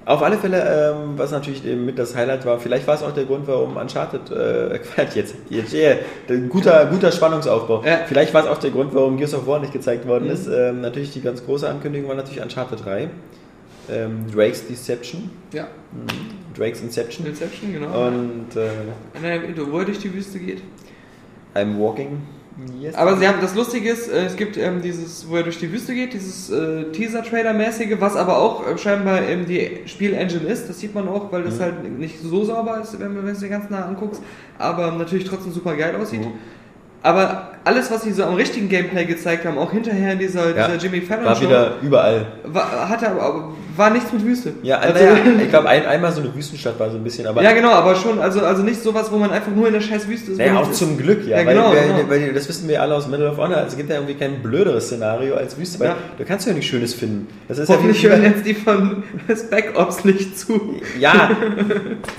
Auf alle Fälle, ähm, was natürlich mit das Highlight war, vielleicht war es auch der Grund, warum Uncharted, äh, Quatsch, jetzt, jetzt yeah, ein guter, guter Spannungsaufbau. Ja. Vielleicht war es auch der Grund, warum Gears of War nicht gezeigt worden Mhm. ist. Ähm, natürlich die ganz große Ankündigung war natürlich Uncharted 3. Ähm, Drake's Deception. Ja, Mhm. Drake's Inception. Inception, genau. Und äh, er wo er durch die Wüste geht. I'm Walking. Yes. Aber sie haben, das Lustige ist, äh, es gibt ähm, dieses, wo er durch die Wüste geht, dieses äh, Teaser-Trailer-mäßige, was aber auch äh, scheinbar ähm, die Spiel-Engine ist. Das sieht man auch, weil das Mhm. halt nicht so sauber ist, wenn, wenn du es dir ganz nah anguckst, aber natürlich trotzdem super geil aussieht. Mhm. Aber alles, was sie so am richtigen Gameplay gezeigt haben, auch hinterher in dieser, Ja, dieser Jimmy Fallon war Show, wieder überall. war, hatte aber, war nichts mit Wüste. Ja, also, ich glaube, ein, einmal so eine Wüstenstadt war so ein bisschen, aber ja, genau, aber schon, also, also nicht sowas, wo man einfach nur in der scheiß Wüste ist. Naja, wo auch nichts zum Glück, ja. Ja, weil, genau, weil, genau. weil das wissen wir alle aus Medal of Honor. Also es gibt ja irgendwie kein blöderes Szenario als Wüste, weil Ja. da kannst du ja nichts Schönes finden. Das ist Hoffentlich ja hören jetzt die von Spec Ops nicht zu. Ja,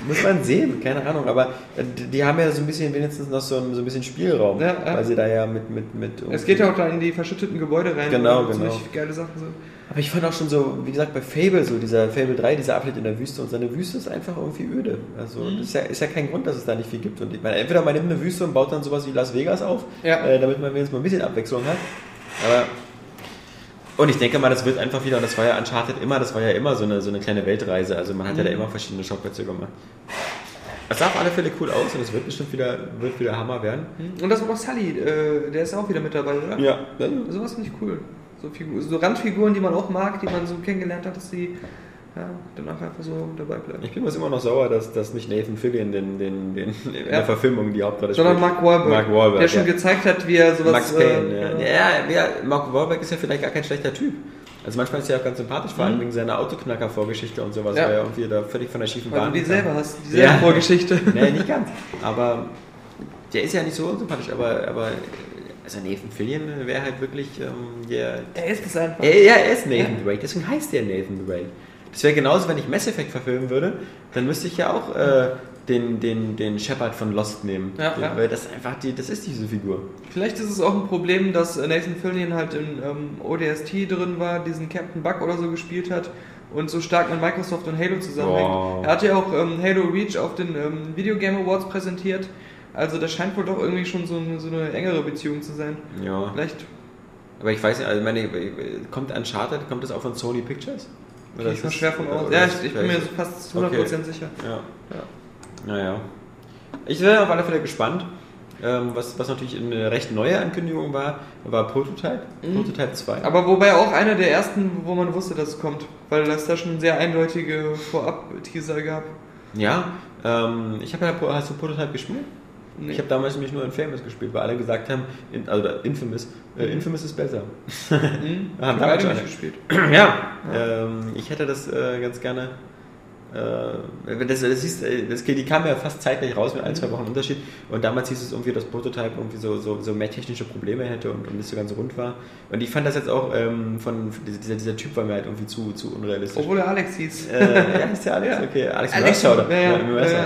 muss man sehen, keine Ahnung. Aber die, die haben ja so ein bisschen wenigstens noch so ein, so ein bisschen Spielraum, Ja, ja. weil sie da ja mit mit mit. Es geht ja auch da in die verschütteten Gebäude rein. Genau, ziemlich genau. geile Sachen sind. Aber ich fand auch schon so, wie gesagt, bei Fable, so dieser Fable 3, dieser Abschnitt in der Wüste und seine Wüste ist einfach irgendwie öde. Also Mhm. das ist ja, ist ja kein Grund, dass es da nicht viel gibt. Und ich meine, entweder man nimmt eine Wüste und baut dann sowas wie Las Vegas auf, Ja. äh, damit man wenigstens mal ein bisschen Abwechslung hat. Aber und ich denke mal, das wird einfach wieder, und das war ja Uncharted immer, das war ja immer so eine, so eine kleine Weltreise. Also man hat Mhm. ja da immer verschiedene Schauplätze gemacht. Es sah auf alle Fälle cool aus und es wird bestimmt wieder, wird wieder Hammer werden. Und das war doch Sully, äh, der ist auch wieder mit dabei, oder? Ja. Sowas finde ich cool. So, Figur, so Randfiguren, die man auch mag, die man so kennengelernt hat, dass die ja, danach einfach so dabei bleiben. Ich bin mir immer noch sauer, dass, dass nicht Nathan Fillion den, den, den, in Ja. der Verfilmung die Hauptrolle Sondern spielt. Mark Wahlberg, Mark Wahlberg, der schon ja. gezeigt hat, wie er sowas... Max Payne, äh, ja. Ja, ja, Mark Wahlberg ist ja vielleicht gar kein schlechter Typ. Also manchmal ist er auch ganz sympathisch, vor allem wegen seiner Autoknacker-Vorgeschichte und sowas, Mhm. Ja. weil er irgendwie da völlig von der schiefen Weil Bahn du die selber hast, dieselbe Ja. Vorgeschichte. Nee, nicht ganz. Aber der ist ja nicht so unsympathisch, aber, aber also Nathan Fillion wäre halt wirklich ähm, der... Er ist es einfach. Er, ja, er ist Nathan Drake, deswegen heißt der Nathan Drake. Das wäre genauso, wenn ich Mass Effect verfilmen würde, dann müsste ich ja auch äh, den, den, den Shepard von Lost nehmen. Ja, den, ja. Weil das einfach die, das ist diese Figur. Vielleicht ist es auch ein Problem, dass äh, Nathan Fillion halt in ähm, ODST drin war, diesen Captain Buck oder so gespielt hat und so stark mit Microsoft und Halo zusammenhängt. Oh. Er hat ja auch ähm, Halo Reach auf den ähm, Video Game Awards präsentiert. Also das scheint wohl doch irgendwie schon so eine, so eine engere Beziehung zu sein. Ja. Vielleicht Aber ich weiß nicht, also meine, kommt Uncharted, kommt das auch von Sony Pictures? ich ist mal schwer von aus. oder Ja, ich, ich bin mir fast 100% Okay. sicher. Ja. Naja. Ich bin auf alle Fälle gespannt. Ähm, was, was natürlich eine recht neue Ankündigung war, war Prototype. Prototype 2. Mhm. Aber wobei auch einer der ersten, wo man wusste, dass es kommt. Weil es da schon sehr eindeutige Vorab-Teaser gab. ja, ähm, ich habe ja, hast du Prototype gespielt? Nee. Ich habe damals nämlich nur Infamous gespielt, weil alle gesagt haben, in, also Infamous, äh, Infamous ist besser. Mhm. Haben damals nicht gespielt. Ja, ähm, ich hätte das äh, ganz gerne. Äh, das, das, hieß, äh, das, die kam ja fast zeitgleich raus mit ein, zwei Wochen Unterschied. Und damals hieß es irgendwie, dass Prototype irgendwie so, so, so mehr technische Probleme hätte und, und nicht so ganz rund war. Und ich fand das jetzt auch ähm, von dieser, dieser Typ war mir halt irgendwie zu, zu unrealistisch. Obwohl er Alex hieß. äh, ja, ist der Alex? Ja. Okay, Alex, Alex, Mercer, oder? ja, ja, ja, ja.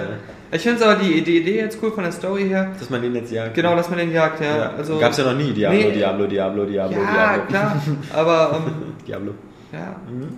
Ich finde es aber die, die Idee jetzt cool von der Story her. Dass man den jetzt jagt. Genau, dass man den jagt, ja. Ja, Also, Gab es ja noch nie. Diablo, Nee. Diablo, Diablo, Diablo, ja, Diablo. klar. Aber, ähm, Diablo. ja. Mhm.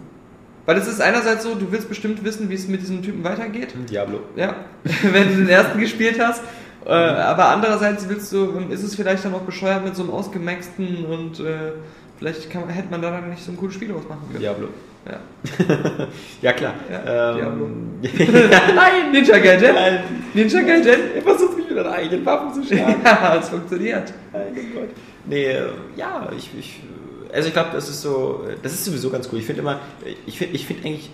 Weil es ist einerseits so, du willst bestimmt wissen, wie es mit diesem Typen weitergeht. Diablo. Ja, wenn du den ersten gespielt hast. Äh, aber andererseits willst du, ähm, ist es vielleicht dann auch bescheuert mit so einem ausgemaxten und äh, vielleicht kann, hätte man da dann nicht so ein cooles Spiel draus machen können. Diablo. Ja. Ja, klar. Ja, ähm, Nein, Ninja Gaiden! Nein. Ninja Gaiden! Er versucht mich mit deinen eigenen Waffen zu schlagen. Ja, es funktioniert. Mein Gott. Nee, äh, ja, ich, ich also ich glaube, das ist so, das ist sowieso ganz cool. Ich finde immer, ich finde ich find eigentlich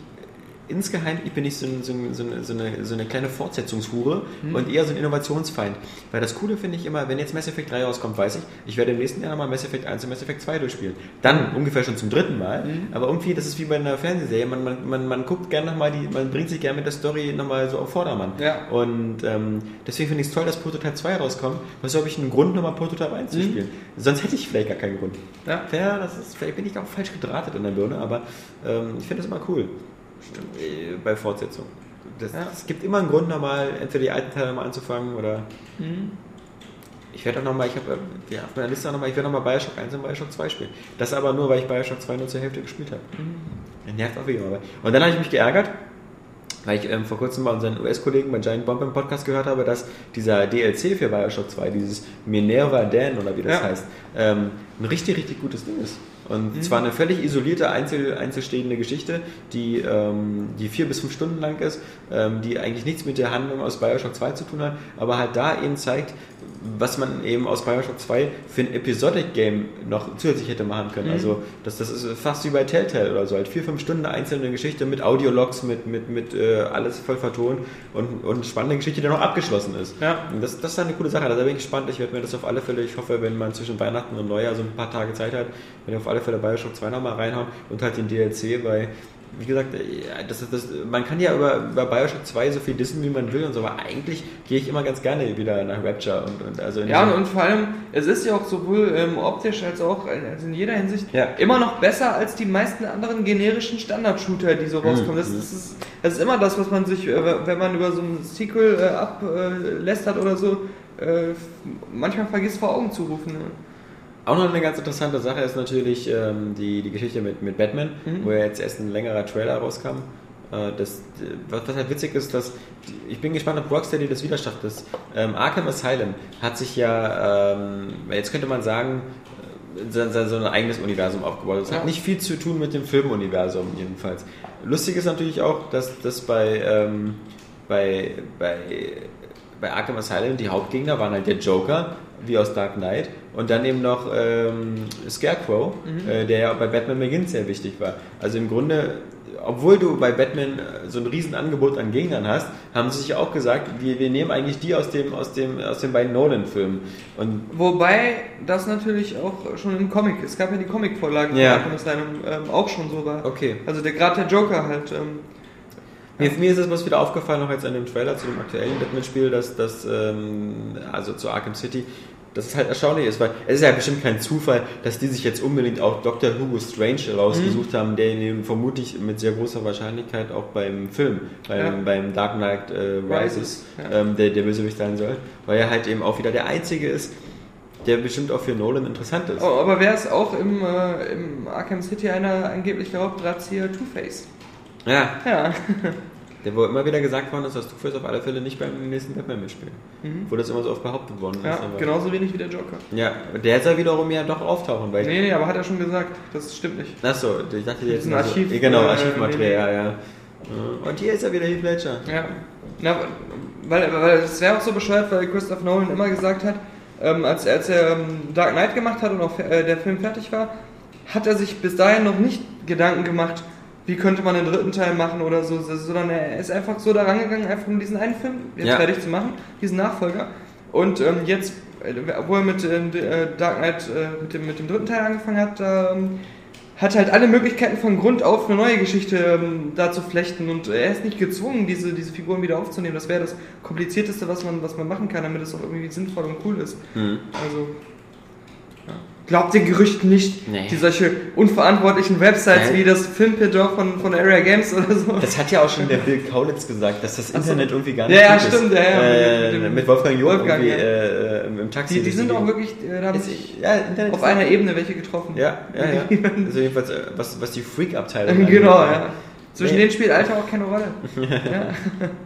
insgeheim, ich bin nicht so, so, so, eine, so, eine, so eine kleine Fortsetzungshure und eher so ein Innovationsfeind. Weil das Coole finde ich immer, wenn jetzt Mass Effect 3 rauskommt, weiß ich, ich werde im nächsten Jahr nochmal Mass Effect 1 und Mass Effect 2 durchspielen. Dann ungefähr schon zum dritten Mal. Aber irgendwie, das ist wie bei einer Fernsehserie, man, man, man, man guckt gerne nochmal die, man bringt sich gerne mit der Story nochmal so auf Vordermann. Ja. Und ähm, deswegen finde ich es toll, dass Prototype 2 rauskommt. Was habe ich einen Grund, nochmal Prototype 1 zu spielen? Sonst hätte ich vielleicht gar keinen Grund. Ja. Ja, das ist, vielleicht bin ich auch falsch gedrahtet in der Birne, aber ähm, ich finde das immer cool. Äh, Bei Fortsetzung. Das, Ja. Es gibt immer einen Grund, nochmal entweder die alten Teile nochmal anzufangen oder. Mhm. Ich werde auch nochmal, ich habe äh, ja, auf meiner Liste auch nochmal, ich werde nochmal Bioshock 1 und Bioshock 2 spielen. Das aber nur, weil ich Bioshock 2 nur zur Hälfte gespielt habe. Das nervt auch wie immer. Und dann habe ich mich geärgert, weil ich ähm, vor kurzem bei unseren US-Kollegen bei Giant Bomb im Podcast gehört habe, dass dieser DLC für Bioshock 2, dieses Minerva Dan oder wie das Ja. heißt, ähm, ein richtig, richtig gutes Ding ist. Und zwar eine völlig isolierte, einzel, einzelstehende Geschichte, die, ähm, die vier bis fünf Stunden lang ist, ähm, die eigentlich nichts mit der Handlung aus Bioshock 2 zu tun hat, aber halt da eben zeigt, was man eben aus Bioshock 2 für ein Episodic-Game noch zusätzlich hätte machen können. Also das, das ist fast wie bei Telltale oder so, halt vier, fünf Stunden einzelne Geschichte mit Audiologs, mit, mit, mit äh, alles voll vertont und, und spannende Geschichte, die noch abgeschlossen ist. Ja. Und das, das ist eine coole Sache, da bin ich gespannt. Ich werde mir das auf alle Fälle, ich hoffe, wenn man zwischen Weihnachten und Neujahr so ein paar Tage Zeit hat, werde ich auf alle Fälle Bioshock 2 nochmal reinhauen und halt den DLC, weil wie gesagt, ja, das, das, man kann ja über, über Bioshock 2 so viel dissen, wie man will und so, aber eigentlich gehe ich immer ganz gerne wieder nach Rapture und, und also in Ja, und, und vor allem, es ist ja auch sowohl ähm, optisch als auch in- also in jeder Hinsicht Ja. immer noch besser als die meisten anderen generischen Standard-Shooter, die so rauskommen. Das, das, ist, das ist immer das, was man sich, äh, wenn man über so ein Sequel äh, ablästert oder so, äh, manchmal vergisst vor Augen zu rufen. Ne? Auch noch eine ganz interessante Sache ist natürlich ähm, die, die Geschichte mit, mit Batman, wo ja jetzt erst ein längerer Trailer rauskam. Äh, das, was, was halt witzig ist, dass ich bin gespannt, ob Rocksteady das wieder schafft. Das, ähm, Arkham Asylum hat sich ja, ähm, jetzt könnte man sagen, äh, so ein eigenes Universum aufgebaut. Das Ja. hat nicht viel zu tun mit dem Filmuniversum jedenfalls. Lustig ist natürlich auch, dass das bei, ähm, bei, bei, bei Arkham Asylum die Hauptgegner waren halt der Joker, wie aus Dark Knight, und dann eben noch ähm, Scarecrow, äh, der ja bei Batman Begins sehr wichtig war. Also im Grunde, obwohl du bei Batman äh, so ein Riesenangebot an Gegnern hast, haben sie sich auch gesagt, wir, wir nehmen eigentlich die aus, dem, aus, dem, aus den beiden Nolan-Filmen. Und Wobei das natürlich auch schon im Comic, es gab ja die Comic-Vorlagen Ja. Arkham Asylum, ähm, auch schon so war. Okay. Also der gerade der Joker halt. Ähm, Mir, mir ist es was wieder aufgefallen, noch jetzt an dem Trailer zu dem aktuellen Batman-Spiel, dass das, ähm, also zu Arkham City, dass es halt erstaunlich ist, weil es ist ja bestimmt kein Zufall, dass die sich jetzt unbedingt auch Dr. Hugo Strange rausgesucht haben, der ihn vermutlich mit sehr großer Wahrscheinlichkeit auch beim Film, beim, Ja. beim Dark Knight äh, Rises, ja. ähm, der, der Bösewicht sein soll, weil er halt eben auch wieder der Einzige ist, der bestimmt auch für Nolan interessant ist. oh, aber wer ist auch im, äh, im Arkham City einer angebliche Hauptdrahtzieher Two-Face? Ja, Ja. der wo immer wieder gesagt worden ist, dass Two-Face auf alle Fälle nicht beim nächsten Batman mitspielt. Wo das immer so oft behauptet worden ist. ja, genauso wenig wie der Joker. Ja, der soll wiederum ja doch auftauchen, weil. Nee, nee, aber hat er schon gesagt, das stimmt nicht. Achso, ich dachte jetzt ein nur so- Archiv- Genau, äh, Archivmaterial, ja, ja. Und hier ist er wieder, Heath Ledger. Ja. Na, weil, weil es wäre auch so bescheuert, weil Christopher Nolan immer gesagt hat, ähm, als, als er ähm, Dark Knight gemacht hat und auch äh, der Film fertig war, hat er sich bis dahin noch nicht Gedanken gemacht, wie könnte man den dritten Teil machen oder so, sondern er ist einfach so da rangegangen, einfach um diesen einen Film jetzt Ja. fertig zu machen, diesen Nachfolger. Und ähm, jetzt, äh, wo er mit ähm, äh, Dark Knight, äh, mit, dem, mit dem dritten Teil angefangen hat, ähm, hat halt alle Möglichkeiten von Grund auf eine neue Geschichte ähm, da zu flechten und er ist nicht gezwungen, diese, diese Figuren wieder aufzunehmen. Das wäre das komplizierteste, was man, was man machen kann, damit es auch irgendwie sinnvoll und cool ist. Mhm. Also. Glaubt den Gerüchten nicht, Nee. die solche unverantwortlichen Websites Nein. wie das Filmpedor von, von Area Games oder so. Das hat ja auch schon der Bill Kaulitz gesagt, dass das Ach so. Internet irgendwie gar Ja, nicht ja, gut stimmt, ist. ja, ja, Äh, mit Wolfgang Joh Wolfgang, irgendwie ja. äh, im, Taxi. die, die sind auch wirklich, äh, da haben Ist- sich ja, Internet auf einer Ebene welche getroffen. Ja, ja, ja. Also jedenfalls, äh, was, was die Freak-Abteilung genau, angeht. ja. Zwischen Nee. denen spielt Alter auch keine Rolle. ja.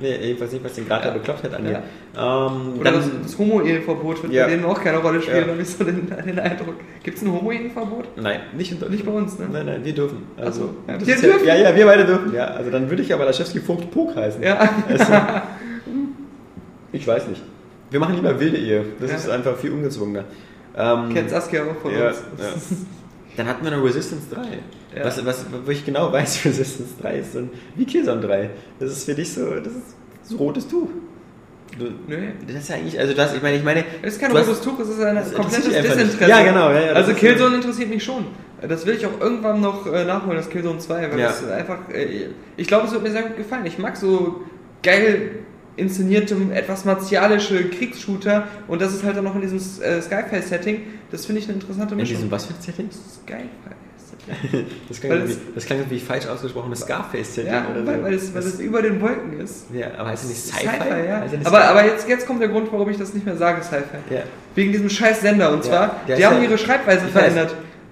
Nee, jedenfalls nicht, was den Grad der Beklopptheit angeht. Ähm, Oder das, das Homo-Eheverbot wird Ja. bei denen auch keine Rolle spielen, Ja. habe ich so den, den Eindruck. Gibt es ein Homo-Eheverbot? Nein, nicht. Nicht bei uns, ne? Nein, nein, wir dürfen. Also, Ach so. Ja, das wir dürfen? Ja, ja, wir beide dürfen. Ja, also dann würde ich aber Laschewski Vogt Pog heißen. Ja. Ich weiß nicht. Wir machen lieber wilde Ehe. Das Ja. ist einfach viel ungezwungener. Ähm, Kennt Saskia auch von ja, uns. Dann hatten wir noch Resistance 3. Ja. Was, was, wo ich genau weiß, Resistance 3 ist so ein, wie Killzone 3. Das ist für dich so, das ist so rotes Tuch. Du, Nö. Das ist ja eigentlich, also das, ich meine, ich meine, Es ist kein du hast- rotes Tuch, es ist ein Das komplettes. Desinteresse. Ja, genau, ja, ja, das also Killzone interessiert mich schon. Das will ich auch irgendwann noch äh, nachholen, das Killzone 2, weil Ja. das einfach, äh, ich glaube, es wird mir sehr gut gefallen. Ich mag so geil inszenierte, etwas martialische Kriegsshooter und das ist halt dann noch in diesem äh, Skyfire-Setting. Das finde ich eine interessante in Mischung. diesem was für ein Setting? Skyfire-Setting. Das klang, es- das klang irgendwie falsch ausgesprochenes Scarface-Setting. Ja, oder weil, so. weil, es, weil Das- es über den Wolken ist. Ja, aber heißt es nicht Sci-Fi? Sci-Fi, ja. Nicht Aber, aber jetzt, jetzt kommt der Grund, warum ich das nicht mehr sage, Sci-Fi. Ja. Wegen diesem scheiß Sender. Und Ja, zwar, der die haben ja- ihre Schreibweise Ich weiß.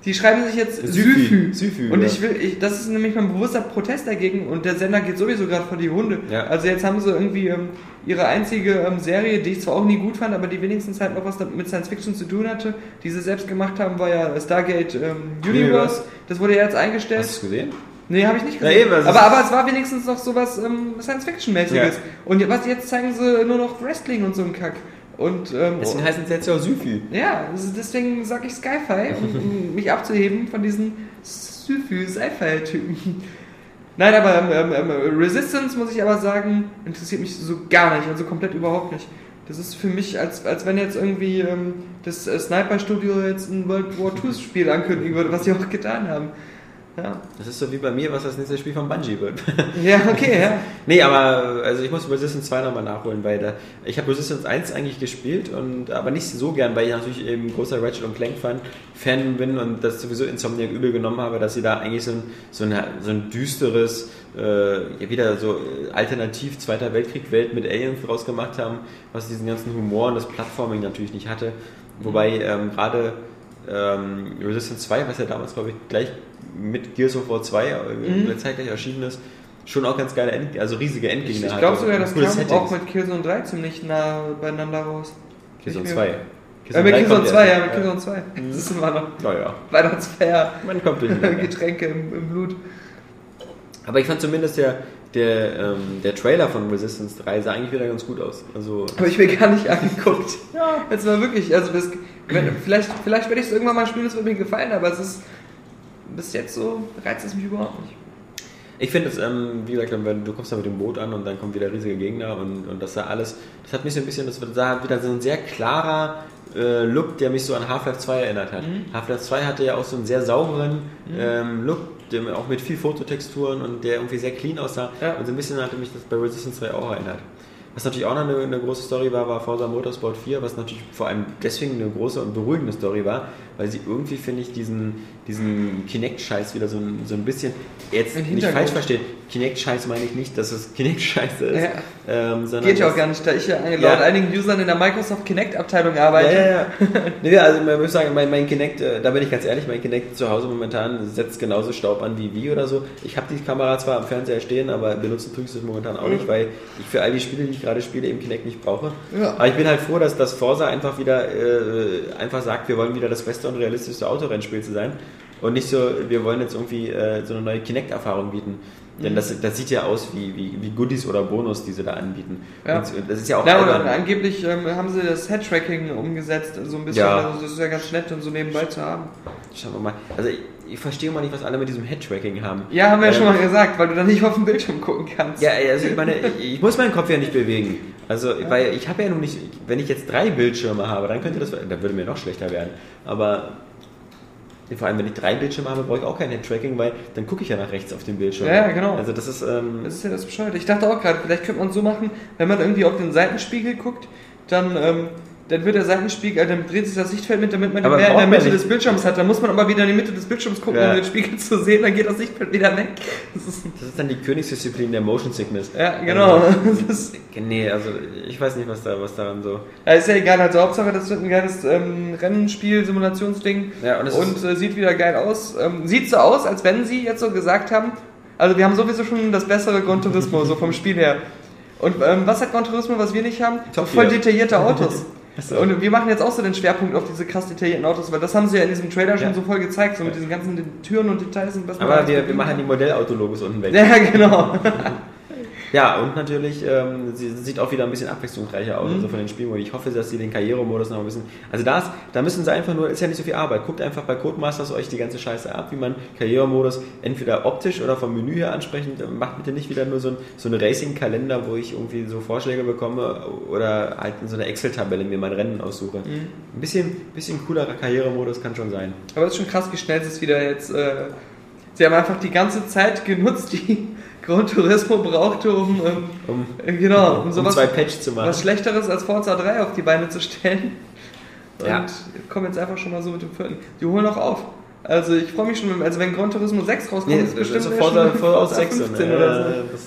Die schreiben sich jetzt Syfy. Syfy. Und ja. ich will, ich, das ist nämlich mein bewusster Protest dagegen und der Sender geht sowieso gerade vor die Hunde. Ja. Also jetzt haben sie irgendwie ähm, ihre einzige ähm, Serie, die ich zwar auch nie gut fand, aber die wenigstens halt noch was mit Science Fiction zu tun hatte, die sie selbst gemacht haben, war ja Stargate ähm, Universe. Das wurde ja jetzt eingestellt. Hast du es gesehen? Nee, habe ich nicht Ja, gesehen. eben, also aber, es- aber es war wenigstens noch sowas ähm, Science-Fiction-mäßiges. Ja. Und was jetzt zeigen sie nur noch Wrestling und so ein Kack. Und ähm, Deswegen heißt es jetzt ja Syfy. ja, also deswegen sage ich Sci-Fi, um, mich abzuheben von diesen Sci-Fi-Typen. Nein, aber ähm, ähm, Resistance, muss ich aber sagen, interessiert mich so gar nicht, also komplett überhaupt nicht. Das ist für mich, als, als wenn jetzt irgendwie ähm, das äh, Sniper-Studio jetzt ein World War II-Spiel ankündigen würde, was sie auch getan haben. Ja, Das ist so wie bei mir, was das nächste Spiel von Bungie wird. ja okay, ja. nee, aber also ich muss Resistance 2 nochmal nachholen, weil da, ich habe Resistance 1 eigentlich gespielt, und aber nicht so gern, weil ich natürlich eben großer Ratchet und Clank Fan, Fan bin und das sowieso Insomniac übel genommen habe, dass sie da eigentlich so ein, so ein, so ein düsteres, äh, wieder so äh, alternativ Zweiter Weltkrieg-Welt mit Aliens rausgemacht haben, was diesen ganzen Humor und das Plattforming natürlich nicht hatte. Wobei ähm, gerade ähm, Resistance 2, was ja damals, glaube ich, gleich mit Gears of War 2 Mhm. äh, zeitgleich erschienen ist, schon auch ganz geile, End also riesige Endgegner Ich, ich glaube sogar, das kam Settings. auch mit Killzone 3 ziemlich nah beieinander raus. Killzone Ich 2. Äh, mit Killzone kommt 2, erst. ja, mit Killzone 2. Das ist immer noch Naja, Weihnachtsfeier, man kommt durcheinander. Getränke im, im Blut. Aber ich fand zumindest der, der, ähm, der Trailer von Resistance 3 sah eigentlich wieder ganz gut aus. Also, Habe ich mir gar nicht angeguckt. Ja. Jetzt mal wirklich, also das, vielleicht, vielleicht werde ich es irgendwann mal spielen, es wird mir gefallen, aber es ist bis jetzt so, reizt es mich überhaupt nicht. Ich finde es, ähm, wie gesagt, wenn du kommst da mit dem Boot an und dann kommen wieder riesige Gegner und, und das sah alles, das hat mich so ein bisschen, das sah wieder so ein sehr klarer äh, Look, der mich so an Half-Life 2 erinnert hat. Mhm. Half-Life 2 hatte ja auch so einen sehr sauberen ähm, Look, der, auch mit viel Fototexturen und der irgendwie sehr clean aussah. Ja. Und so ein bisschen hatte mich das bei Resistance 2 auch erinnert. Was natürlich auch eine, eine große Story war, war Forza Motorsport 4, was natürlich vor allem deswegen eine große und beruhigende Story war, weil sie irgendwie, finde ich, diesen, diesen Kinect-Scheiß wieder so ein, so ein bisschen, jetzt nicht falsch verstehen, Kinect-Scheiß meine ich nicht, dass es Kinect-Scheiße ist, Ja. ähm, sondern Geht ja auch gar nicht, da ich ja laut Ja. einigen Usern in der Microsoft Kinect-Abteilung Ja, arbeite. ja, ja. nee, also man muss sagen, mein, mein Kinect, äh, da bin ich ganz ehrlich, mein Kinect zu Hause momentan setzt genauso Staub an wie Wii oder so. Ich habe die Kamera zwar am Fernseher stehen, aber benutzen tue ich sie momentan auch nicht, weil ich für all die Spiele, die ich gerade spiele, eben Kinect nicht brauche. Ja. Aber ich bin halt froh, dass das Forza einfach wieder äh, einfach sagt, wir wollen wieder das beste und realistischste Autorennspiel zu sein und nicht so, wir wollen jetzt irgendwie äh, so eine neue Kinect-Erfahrung bieten. Denn das, das sieht ja aus wie, wie, wie Goodies oder Bonus, die sie da anbieten. Ja. Und das ist ja auch Na, und, angeblich ähm, haben sie das Head-Tracking umgesetzt, so ein bisschen. Ja. Also das ist ja ganz nett und so nebenbei zu haben. Schauen wir mal. Also ich, ich verstehe mal nicht, was alle mit diesem Head-Tracking haben. Ja, haben wir ja Ähm, schon mal gesagt, weil du dann nicht auf dem Bildschirm gucken kannst. Ja, also ich meine, ich muss meinen Kopf ja nicht bewegen. Also, weil ich habe ja nun nicht, wenn ich jetzt drei Bildschirme habe, dann könnte das, da würde mir noch schlechter werden. Aber vor allem, wenn ich drei Bildschirme habe, brauche ich auch kein Head-Tracking, weil dann gucke ich ja nach rechts auf den Bildschirm. Ja, genau. Also das ist, ähm, Das ist ja das Bescheid. Ich dachte auch gerade, vielleicht könnte man so machen, wenn man irgendwie auf den Seitenspiegel guckt, dann, ähm, dann wird der Seitenspiegel, äh, dann dreht sich das Sichtfeld mit, damit man Aber mehr in der Mitte des Bildschirms hat. Dann muss man aber wieder in die Mitte des Bildschirms gucken, Ja. um den Spiegel zu sehen, dann geht das Sichtfeld wieder weg. Das ist, das ist dann die Königsdisziplin der Motion Sickness. ja, genau. Also, Das ist, nee, also ich weiß nicht, was da, was daran so. ja, ist ja egal, also Hauptsache, das wird ein geiles ähm, Rennspiel, Simulationsding Ja, und es und äh, sieht wieder geil aus. Ähm, sieht so aus, als wenn sie jetzt so gesagt haben, also wir haben sowieso schon das bessere Gran Turismo, so vom Spiel her. Und ähm, was hat Gran Turismo, was wir nicht haben? Top Voll Gear. detaillierte Autos. So. Und wir machen jetzt auch so den Schwerpunkt auf diese krass detaillierten Autos, weil das haben sie ja in diesem Trailer schon Ja. so voll gezeigt, so mit diesen ganzen Türen und Details und was Aber wir, wir machen die. Modellautologos unten weg. Ja, genau. Ja, und natürlich, ähm, sie sieht auch wieder ein bisschen abwechslungsreicher aus, Mhm. also von den Spielmodi. Ich hoffe, dass sie den Karrieremodus noch ein bisschen. Also da, ist, da müssen sie einfach nur, ist ja nicht so viel Arbeit. Guckt einfach bei Codemasters euch die ganze Scheiße ab, wie man Karrieremodus entweder optisch oder vom Menü her ansprechend. äh, Macht bitte nicht wieder nur so ein, so ein Racing-Kalender, wo ich irgendwie so Vorschläge bekomme oder halt in so einer Excel-Tabelle mir mein Rennen aussuche. Mhm. Ein bisschen, bisschen coolerer Karrieremodus kann schon sein. Aber es ist schon krass, wie schnell sie es wieder jetzt. Äh, sie haben einfach die ganze Zeit genutzt, die Gran Turismo brauchte, um, ähm, Um, genau, um um sowas zwei Patch zu machen. was Schlechteres als Forza 3 auf die Beine zu stellen. Und Ja. kommen jetzt einfach schon mal so mit dem vierten. Die holen auch auf. Also ich freue mich schon, also wenn Gran Turismo 6 rauskommt, Nee, ist bestimmt ist ja Forza, schon Forza 6 15 und, oder so. das,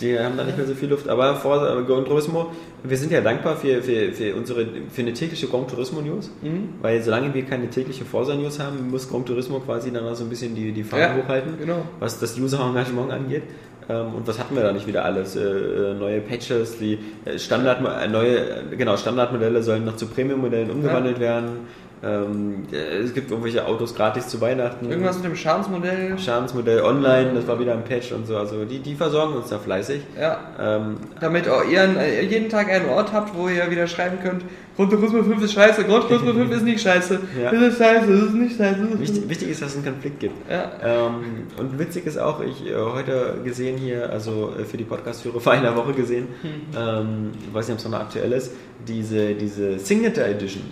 Die haben da nicht mehr so viel Luft. Aber vor äh, Gran Turismo, wir sind ja dankbar für, für, für unsere für eine tägliche Gran Turismo News. Mhm. Weil solange wir keine tägliche Forsa News haben, muss Gran Turismo quasi dann auch so ein bisschen die, die Fahne Ja, hochhalten, genau. was das User-Engagement angeht. Ähm, Und was hatten wir da nicht wieder alles? Äh, äh, neue Patches, die äh, Standard, neue, genau, Standardmodelle sollen noch zu Premium-Modellen umgewandelt werden. Ähm, äh, es gibt irgendwelche Autos gratis zu Weihnachten. Irgendwas mit dem Schadensmodell. Schadensmodell online, das war wieder ein Patch und so. Also die, die versorgen uns da fleißig. Ja. Ähm, Damit ihr äh, jeden Tag einen Ort habt, wo ihr wieder schreiben könnt, Turismo 5 ist scheiße, Turismo 5 ist nicht scheiße, Ja. das ist scheiße, das ist nicht scheiße. Wichtig, wichtig ist, dass es einen Konflikt gibt. Ja. Ähm, und witzig ist auch, ich äh, heute gesehen hier, also äh, für die Podcast-Führer vor einer Woche gesehen, ähm, ich weiß nicht, ob es noch aktuell ist, diese, diese Signature Edition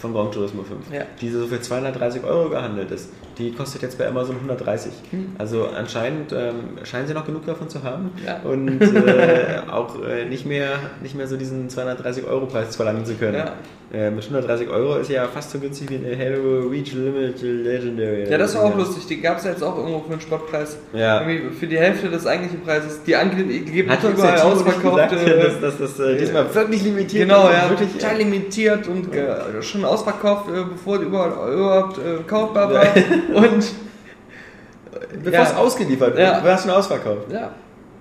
von Gran Turismo 5, Ja. die so für 230 Euro gehandelt ist, die kostet jetzt bei Amazon 130. Also anscheinend ähm, scheinen sie noch genug davon zu haben Ja. und äh, auch äh, nicht, mehr, nicht mehr so diesen 230 Euro Preis verlangen zu können. Ja. Äh, mit 130 Euro ist ja fast so günstig wie eine Halo Reach Limited Legendary. Ja, das war auch lustig. Die gab es jetzt auch irgendwo für einen Spottpreis. Ja. Irgendwie für die Hälfte des eigentlichen Preises. Die angeblich überall nicht ausverkaufte. gesagt, dass, das äh, diesmal wirklich limitiert Genau, ja, Wirklich, total limitiert und äh, schon ausverkauft, äh, bevor überall, überhaupt äh, kaufbar war. Und Bevor Ja. es ausgeliefert wird, Ja. war es schon ausverkauft. ja,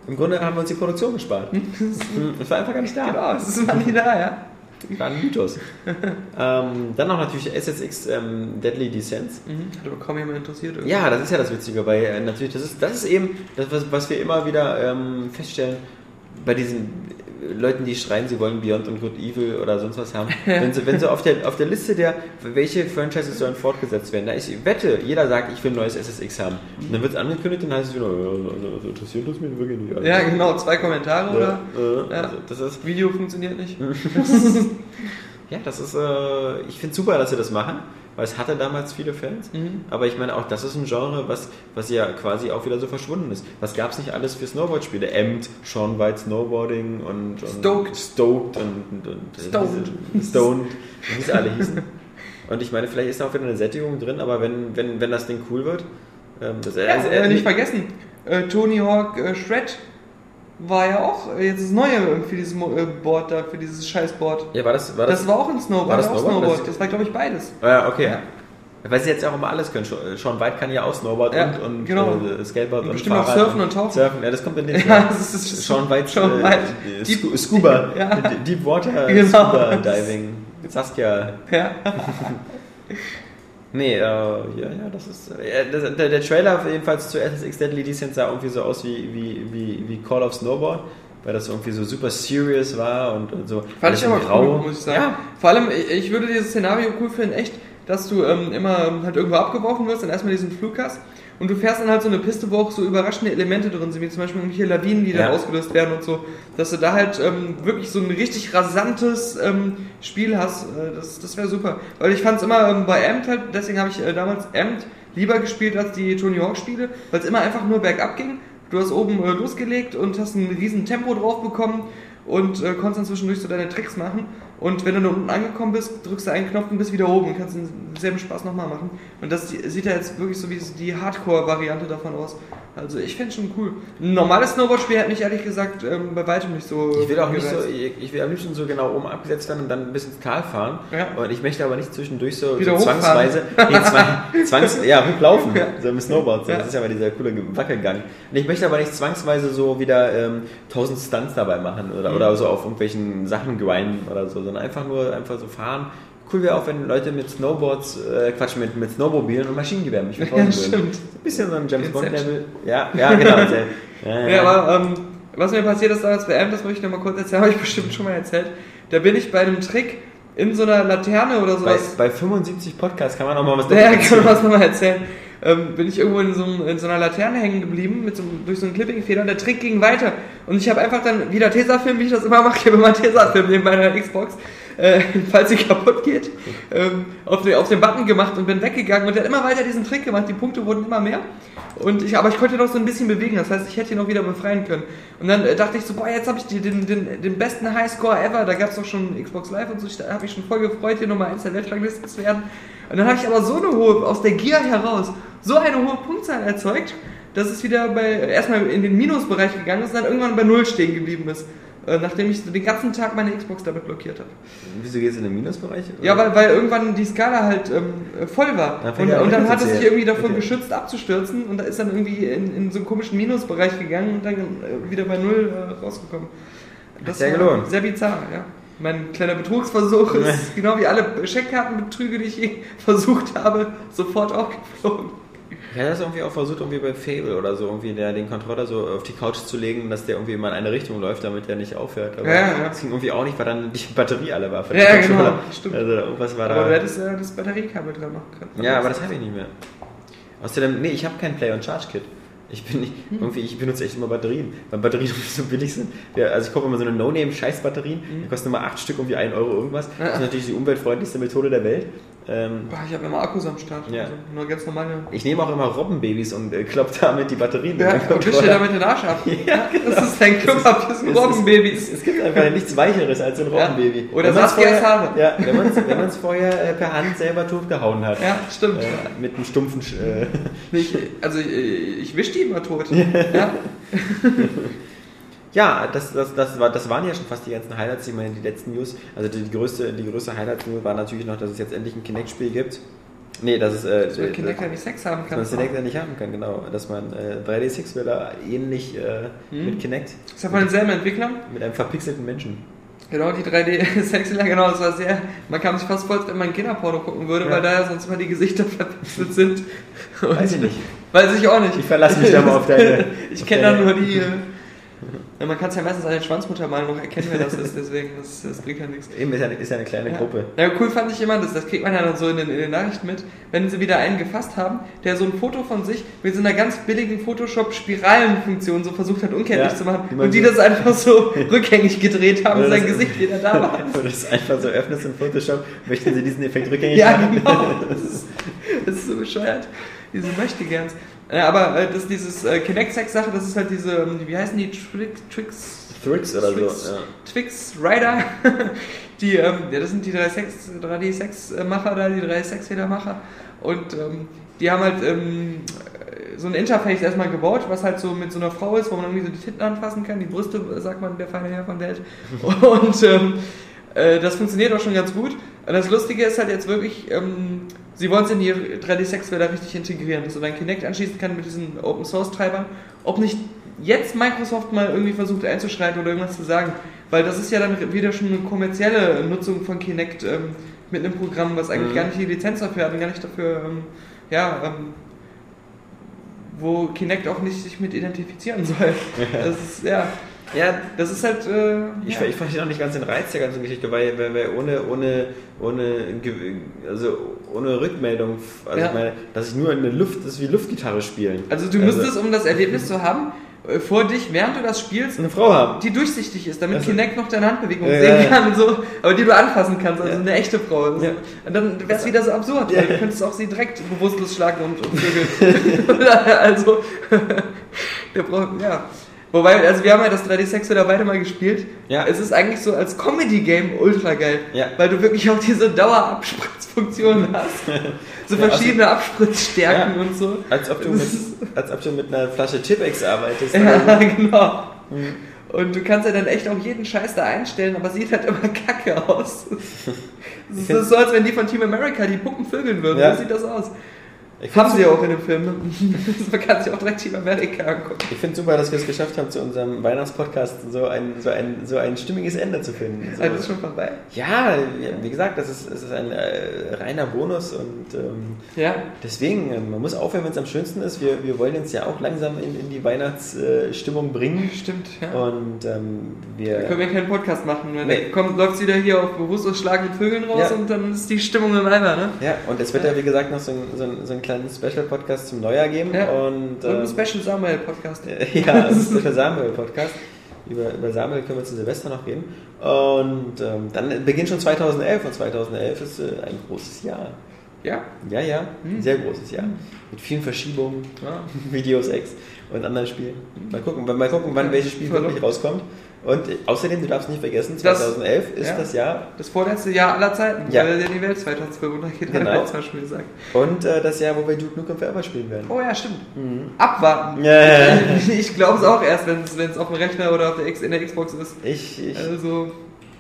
Im Grunde haben wir uns die Produktion gespart. Es war einfach gar nicht da. genau, es mal nie da, ja. War ein Mythos. ähm, dann noch natürlich SSX ähm, Deadly Descents. Mhm. Hat aber kaum jemand interessiert. irgendwie. Ja, das ist ja das Witzige, weil äh, natürlich, das ist, das ist eben das, was, was wir immer wieder ähm, feststellen bei diesen Leuten, die schreien, sie wollen Beyond und Good Evil oder sonst was haben. wenn sie, wenn sie auf, der, auf der Liste der, welche Franchises sollen fortgesetzt werden, da ich wette, jeder sagt, ich will ein neues SSX haben. Und dann wird es angekündigt und dann heißt es wieder, ja, das interessiert das mich wirklich nicht. Also, Ja, genau, zwei Kommentare oder Äh, Ja. also das ist Video funktioniert nicht. Ja, das ist, äh, ich finde super, dass sie das machen, weil es hatte damals viele Fans. Mhm. Aber ich meine, auch das ist ein Genre, was, was ja quasi auch wieder so verschwunden ist. Was gab es nicht alles für Snowboard-Spiele? Empt, Sean White Snowboarding und, und Stoked. Stoked und, und, und Stoned. Stoned, wie sie alle hießen. Und ich meine, vielleicht ist da auch wieder eine Sättigung drin, aber wenn, wenn, wenn das Ding cool wird, ähm, das Ja, also, äh, nicht vergessen, äh, Tony Hawk äh, Shred war ja auch äh, jetzt das Neue für dieses äh, Board da, für dieses Scheißboard. ja, war das, war das, Das war auch ein Snowboard. war das auch Snowboard? Snowboard. Das- Das war, glaube ich, beides. Ah, Ja, okay. Ja. Weil sie jetzt ja auch immer alles können. Sean- Sean White kann ja auch Snowboard Ja, und, und genau. äh, Skateboard und, Und bestimmt auch Fahrrad Surfen und Tauchen. Surfen, ja, das kommt in den Ja, das ist- Sean White, Sean äh, White. äh, Deep- Scu- Scuba, Ja. Deep Water Genau. Scuba Diving. Saskia. Ja. Nee, äh, ja, ja, das ist. Äh, das, der, der Trailer jedenfalls zu SSX Deadly Descent sah irgendwie so aus wie, wie, wie, wie Call of Snowboard, weil das irgendwie so super serious war und, und so. Fand ich aber grau. cool, muss ich sagen. Ja, Vor allem, ich, würde dieses Szenario cool finden, echt, dass du ähm, immer ähm, halt irgendwo abgeworfen wirst, dann erstmal diesen Flug hast und du fährst dann halt so eine Piste, wo auch so überraschende Elemente drin sind, wie zum Beispiel irgendwelche Lawinen, die dann Ja. ausgelöst werden und so, dass du da halt ähm, wirklich so ein richtig rasantes ähm, Spiel hast, äh, das, das wäre super. Weil ich fand es immer ähm, bei Amt halt, deswegen habe ich äh, damals Amt lieber gespielt als die Tony Hawk Spiele, weil es immer einfach nur bergab ging. Du hast oben äh, losgelegt und hast ein riesen Tempo drauf bekommen und äh, konntest dann zwischendurch so deine Tricks machen. Und wenn du da unten angekommen bist, drückst du einen Knopf und bist wieder oben und kannst denselben Spaß nochmal machen. Und das sieht ja jetzt wirklich so wie die Hardcore-Variante davon aus. Also ich finde schon cool. Ein normales Snowboard-Spiel hat mich ehrlich gesagt ähm, bei weitem nicht so. Ich will auch nicht so, ich, ich will am liebsten so genau oben abgesetzt werden und dann ein bisschen ins Tal fahren. Ja. Und ich möchte aber nicht zwischendurch so, Wieder so zwangsweise, nee, zwang, zwangs, ja, hochlaufen, Ja. so mit Snowboard. So. Ja. Das ist ja mal dieser coole Wackelgang. Und ich möchte aber nicht zwangsweise so wieder ähm, tausend Stunts dabei machen oder, Mhm. oder so auf irgendwelchen Sachen grinden oder so, sondern einfach nur einfach so fahren. Cool wäre auch, wenn Leute mit Snowboards, äh, Quatsch, mit, mit Snowmobilen und Maschinengewehren mich verfolgen Ja, würden. stimmt. So ein bisschen so ein James. Bond-Level. Ja, ja, genau. sehr- ja, Ja, aber ähm, was mir passiert ist damals bei Amp, das möchte ich noch mal kurz erzählen, habe ich bestimmt schon mal erzählt. Da bin ich bei einem Trick in so einer Laterne oder bei, sowas. bei 75 Podcasts kann man auch mal was Ja, dazu kann man was nochmal erzählen. Ähm, bin ich irgendwo in so, in so einer Laterne hängen geblieben, mit so, durch so einen Clipping-Fehler und der Trick ging weiter. Und ich habe einfach dann wieder Tesafilm, wie ich das immer mache, ich habe immer Tesafilm neben meiner Xbox, äh, falls sie kaputt geht, ähm, auf, den, auf den Button gemacht und bin weggegangen und der hat immer weiter diesen Trick gemacht, die Punkte wurden immer mehr. Und ich, aber ich konnte noch so ein bisschen bewegen, das heißt, ich hätte ihn noch wieder befreien können. Und dann äh, dachte ich so, boah, jetzt habe ich die, den, den, den besten Highscore ever, da gab es doch schon Xbox Live und so, ich- da habe ich schon voll gefreut, hier Nummer 1 der Weltrangliste zu werden. Und dann habe ich aber so eine hohe, aus der Gier heraus, so eine hohe Punktzahl erzeugt, dass es wieder bei erstmal in den Minusbereich gegangen ist und dann irgendwann bei Null stehen geblieben ist. Äh, nachdem ich den ganzen Tag meine Xbox damit blockiert habe. Wieso geht es in den Minusbereich? Ja, weil, weil irgendwann die Skala halt ähm, voll war. Dann und, und dann an hat es sich irgendwie davon Okay. geschützt abzustürzen und da ist dann irgendwie in, in so einen komischen Minusbereich gegangen und dann äh, wieder bei Null äh, rausgekommen. Das war gelohnt. sehr bizarr, ja. Mein kleiner Betrugsversuch ist genau wie alle Scheckkartenbetrüge, die ich je versucht habe, sofort aufgeflogen. Ich hatte das irgendwie auch versucht, irgendwie bei Fable oder so, irgendwie der, den Controller so auf die Couch zu legen, dass der irgendwie immer in eine Richtung läuft, damit der nicht aufhört. Aber Ja, ja. das ging irgendwie auch nicht, weil dann die Batterie alle war. von Ja, genau, Controller. stimmt. Also irgendwas war Aber du da. hättest ja das Batteriekabel dran machen können. Ja, aber das habe ich nicht mehr. Außerdem, nee, ich habe kein Play- und Charge-Kit. Ich bin nicht, Hm. irgendwie, ich benutze echt immer Batterien, weil Batterien so billig sind. Ja, also ich kaufe immer so eine No-Name-Scheiß-Batterien, die kosten immer 8 Stück, irgendwie 1 Euro irgendwas. Das Hm. Ist natürlich die umweltfreundlichste Methode der Welt. Ähm, Boah, ich habe immer Akkus am Start. Ja. Also nur ganz normale. ich nehme auch immer Robbenbabys und äh, klopp damit die Batterien Ja, und wisch dir Controller. damit den Arsch ab. Ja, genau. Das ist dein Klopapier, das sind Es Robbenbabys. Es gibt einfach nichts Weicheres als ein Robbenbaby. Oder Wenn man's Saskias vorher- Haare. Ja, wenn man es wenn man's vorher äh, per Hand selber totgehauen hat. Ja, stimmt. Äh, mit einem stumpfen. Sch- Äh, Ich, also ich, ich wisch die immer tot. Ja. ja, das, das, das, war, das waren ja schon fast die ganzen Highlights. Ich meine, die letzten News. Also die, die größte, die größte Highlight-News war natürlich noch, dass es jetzt endlich ein Kinect-Spiel gibt. Nee, dass es. Äh, Dass man Kinect ja nicht Sex haben dass kann. man es Kinect ja nicht haben kann, genau. Dass man äh, 3D-Six-Bilder ähnlich äh, Hm. mit Kinect, Ist ja von denselben Entwicklern. mit einem verpixelten Menschen. Genau, die 3D-Sexler, genau, das war sehr. Man kam sich fast vor, als wenn man Kinderporno gucken würde, Ja. weil da ja sonst immer die Gesichter verpixelt sind. Weiß ich nicht. Weiß ich auch nicht. Ich verlasse mich da mal auf deine. Ich kenne da nur die. Ja, man kann es ja meistens an den Schwanzmuttermalen noch erkennen, wer das ist, deswegen, das, das bringt ja nichts. Eben, ist ja eine, ist ja eine kleine Ja. Gruppe. Ja, cool fand ich immer, das, das kriegt man ja dann so in den, in den Nachrichten mit, wenn sie wieder einen gefasst haben, der so ein Foto von sich mit so einer ganz billigen Photoshop-Spiralenfunktion so versucht hat, unkenntlich Ja, zu machen und die so- das einfach so rückgängig gedreht haben, Oder sein Gesicht wieder da war. Wenn du das einfach so öffnest in Photoshop, möchten sie diesen Effekt rückgängig Ja, machen. genau. Das ist, das ist so bescheuert. Diese Möchtegerns. Äh, aber äh, das, dieses äh, Kinect-Sex-Sache, das ist halt diese, ähm, wie heißen die, Trick, Tricks? Tricks oder Tricks, so. Ja. Twix Rider, die, ähm, ja, das sind die 3D-Sex-Macher da, die 3D-Sex-Fehlermacher. Und ähm, die haben halt ähm, so ein Interface erstmal gebaut, was halt so mit so einer Frau ist, wo man irgendwie so die Titten anfassen kann, die Brüste, sagt man, der feine Herr von Welt. Und ähm, äh, das funktioniert auch schon ganz gut. Und das Lustige ist halt jetzt wirklich, ähm, sie wollen es in die 3D-Sex-Wälder richtig integrieren, dass du dein Kinect anschließen kann mit diesen Open-Source-Treibern. Ob nicht jetzt Microsoft mal irgendwie versucht einzuschreiten oder irgendwas zu sagen, weil das ist ja dann wieder schon eine kommerzielle Nutzung von Kinect ähm, mit einem Programm, was eigentlich Mhm. gar nicht die Lizenz dafür hat und gar nicht dafür, ähm, ja, ähm, wo Kinect auch nicht sich mit identifizieren soll. Das ist, ja, ja, das ist halt, äh, ich, ja. ich verstehe noch nicht ganz den Reiz der ganzen Geschichte, weil, weil, weil ohne, ohne, ohne, also ohne Rückmeldung, also Ja. ich meine, dass ich nur eine Luft, das ist wie Luftgitarre spielen. Also du müsstest, um das Erlebnis zu haben, äh, vor dich, während du das spielst, eine Frau haben. die durchsichtig ist, damit Also- Kinect noch deine Handbewegung Ja, sehen kann und so, aber die du anfassen kannst, also Ja. eine echte Frau. Also, Ja. Und dann wäre es wieder so absurd, weil du könntest auch sie direkt bewusstlos schlagen und, und vögeln. also, der braucht, ja. Wobei, also wir haben ja das 3D-Sex wieder beide mal gespielt. Ja. Es ist eigentlich so als Comedy-Game ultra geil, Ja. weil du wirklich auch diese Dauerabspritzfunktion hast. So Ja, also- verschiedene Abspritzstärken Ja. und so. Als ob, du mit, als ob du mit einer Flasche Tipex arbeitest. Ja, genau. Mhm. Und du kannst ja dann echt auch jeden Scheiß da einstellen, aber sieht halt immer kacke aus. Es ist so, als wenn die von Team America die Puppen vögeln würden. Ja. So sieht das aus. Ich Haben sie super- auch in dem Film. Man kann sich auch direkt Team America angucken. Ich finde super, dass wir es geschafft haben, zu unserem Weihnachtspodcast so ein, so ein, so ein stimmiges Ende zu finden. So. Also ist schon vorbei. Ja, wie gesagt, das ist, das ist ein äh, reiner Bonus und ähm, Ja. deswegen, äh, man muss aufhören, wenn es am schönsten ist. Wir, wir wollen uns ja auch langsam in, in die Weihnachtsstimmung bringen Stimmt, ja. und ähm, Da wir. können wir keinen Podcast machen. Wenn Nee. kommt, läuft es wieder hier auf bewusstlos schlagenden Vögeln raus Ja. und dann ist die Stimmung im Eimer, ne? Ja, und es wird ja, wie gesagt, noch so, ein, so, ein, so einen kleinen Special-Podcast zum Neujahr geben. Ja. Und, Und ein ähm, Special Samuel Podcast. ja, der Samuel-Podcast. Über, über Samuel können wir zu Silvester noch reden. Und ähm, dann beginnt schon 2011 und 2011 ist äh, ein großes Jahr. Ja? Ja, ja, ein sehr großes Jahr. Mit vielen Verschiebungen, Ja. Videos X und anderen Spielen. Mal gucken, mal gucken wann welches Spiel wirklich rauskommt. Und außerdem, du darfst nicht vergessen, Das- 2011 ist ja. das Jahr Das vorletzte Jahr aller Zeiten, Ja. weil die Welt 2012 untergeht, Genau. hat Mal schon gesagt. und äh, das Jahr, wo wir Duke Nukem Forever spielen werden. Oh ja, stimmt. Abwarten. Mhm. Ja, ja. Ich glaube es auch erst, wenn es auf dem Rechner oder auf der X, in der Xbox ist. Ich, ich, Also,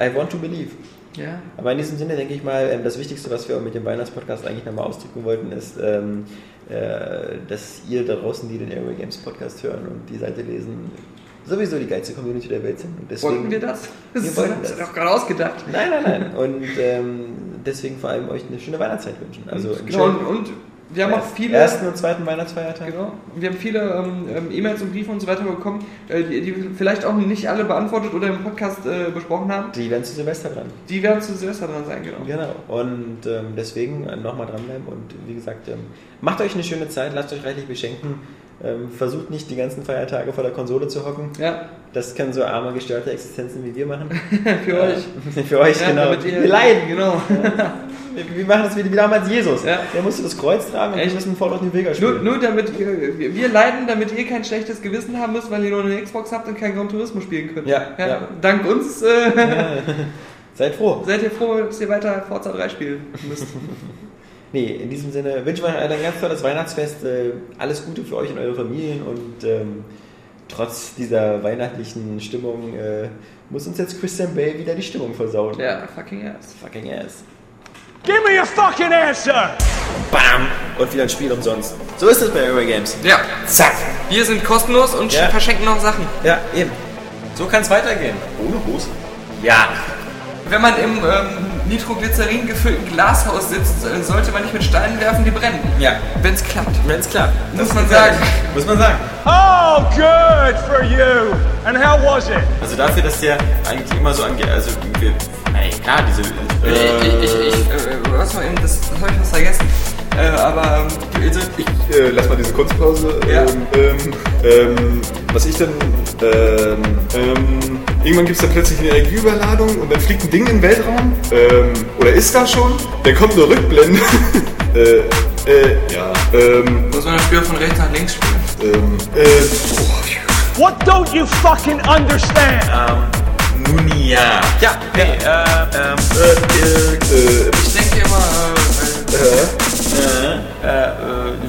I want to believe. ja. Aber in diesem Sinne denke ich mal, ähm, das Wichtigste, was wir mit dem Weihnachtspodcast eigentlich nochmal ausdrücken wollten, ist, ähm, äh, dass ihr da draußen, die den Airway Games Podcast hören und die Seite lesen, sowieso die geilste Community der Welt sind. Und deswegen, Wollten wir das? Wir Das wollten du das. doch gerade ausgedacht. Nein, nein, nein. Und ähm, deswegen vor allem euch eine schöne Weihnachtszeit wünschen. Also genau, und, und wir haben auch viele. ersten und zweiten Weihnachtsfeiertag. Genau. Wir haben viele ähm, ähm, E-Mails und Briefe und so weiter bekommen, äh, die, die wir vielleicht auch nicht alle beantwortet oder im Podcast äh, besprochen haben. Die werden zu Silvester dran. Die werden zu Silvester dran sein, genau. Genau. Und ähm, deswegen nochmal dranbleiben und wie gesagt, ähm, macht euch eine schöne Zeit, lasst euch reichlich beschenken. Ähm, versucht nicht die ganzen Feiertage vor der Konsole zu hocken. Ja, Das können so arme, gestörte Existenzen wie wir machen. für Äh, euch. Für euch, Ja, genau. damit wir leiden. Genau. Wir, wir machen das wie, wie damals Jesus. Ja. Der musste das Kreuz tragen und Echt? wir müssen Fallout New Vegas Nur, spielen. nur damit ihr, wir wir leiden, damit ihr kein schlechtes Gewissen haben müsst, weil ihr nur eine Xbox habt und kein Gran Turismo spielen könnt. Ja, ja. Dank uns äh, Seid froh. seid ihr froh, dass ihr weiter Forza 3 spielen müsst. Nee, in diesem Sinne wünschen wir euch ein ganz tolles Weihnachtsfest. Äh, alles Gute für euch und eure Familien und ähm, trotz dieser weihnachtlichen Stimmung äh, muss uns jetzt Christian Bale wieder die Stimmung versauen. ja, fucking ass. Fucking ass. Give me a fucking answer! Bam! Und wieder ein Spiel umsonst. So ist es bei Euro Games. Ja, Zack! wir sind kostenlos und Ja. verschenken noch Sachen. Ja, eben. So kann es weitergehen. Ohne Hose? Ja. Wenn man im ähm, Nitroglycerin gefüllten Glashaus sitzt, äh, sollte man nicht mit Steinen werfen, die brennen. Ja. Wenn es klappt. Wenn's klappt. Muss man sagen. Muss man sagen. Oh, good for you! And how was it? Also dafür, dass der eigentlich immer so angeht, also wir, ey, klar, diese, Ich, ich, ich, ich äh, was war eben, das, das habe ich was vergessen. Äh, aber ähm, also, ich, Äh, lass mal diese Kunstpause. Ja. Ähm, ähm, ähm, was ich dann. Ähm, ähm, irgendwann gibt es dann plötzlich eine Energieüberladung und dann fliegt ein Ding in den Weltraum. Ähm, oder ist da schon? Dann kommt eine Rückblende. äh, äh, ja. Ähm, muss man das Spiel von rechts nach links spielen. ähm, äh, oh, What don't you fucking understand? Nun ja. Ja, hey, äh, ähm, äh, äh, Ich denke immer, äh, äh, äh, äh, ja, äh,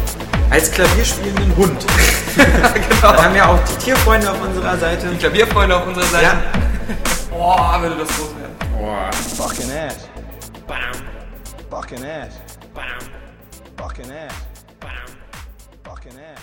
Als klavierspielenden Hund. genau. Wir haben ja auch die Tierfreunde auf unserer Seite. Klavierfreunde auf unserer Seite. Ja. Boah, würde das groß werden. Fucking ass. Bam, Fucking ass. bam, Fucking ass. bam. Fucking ass.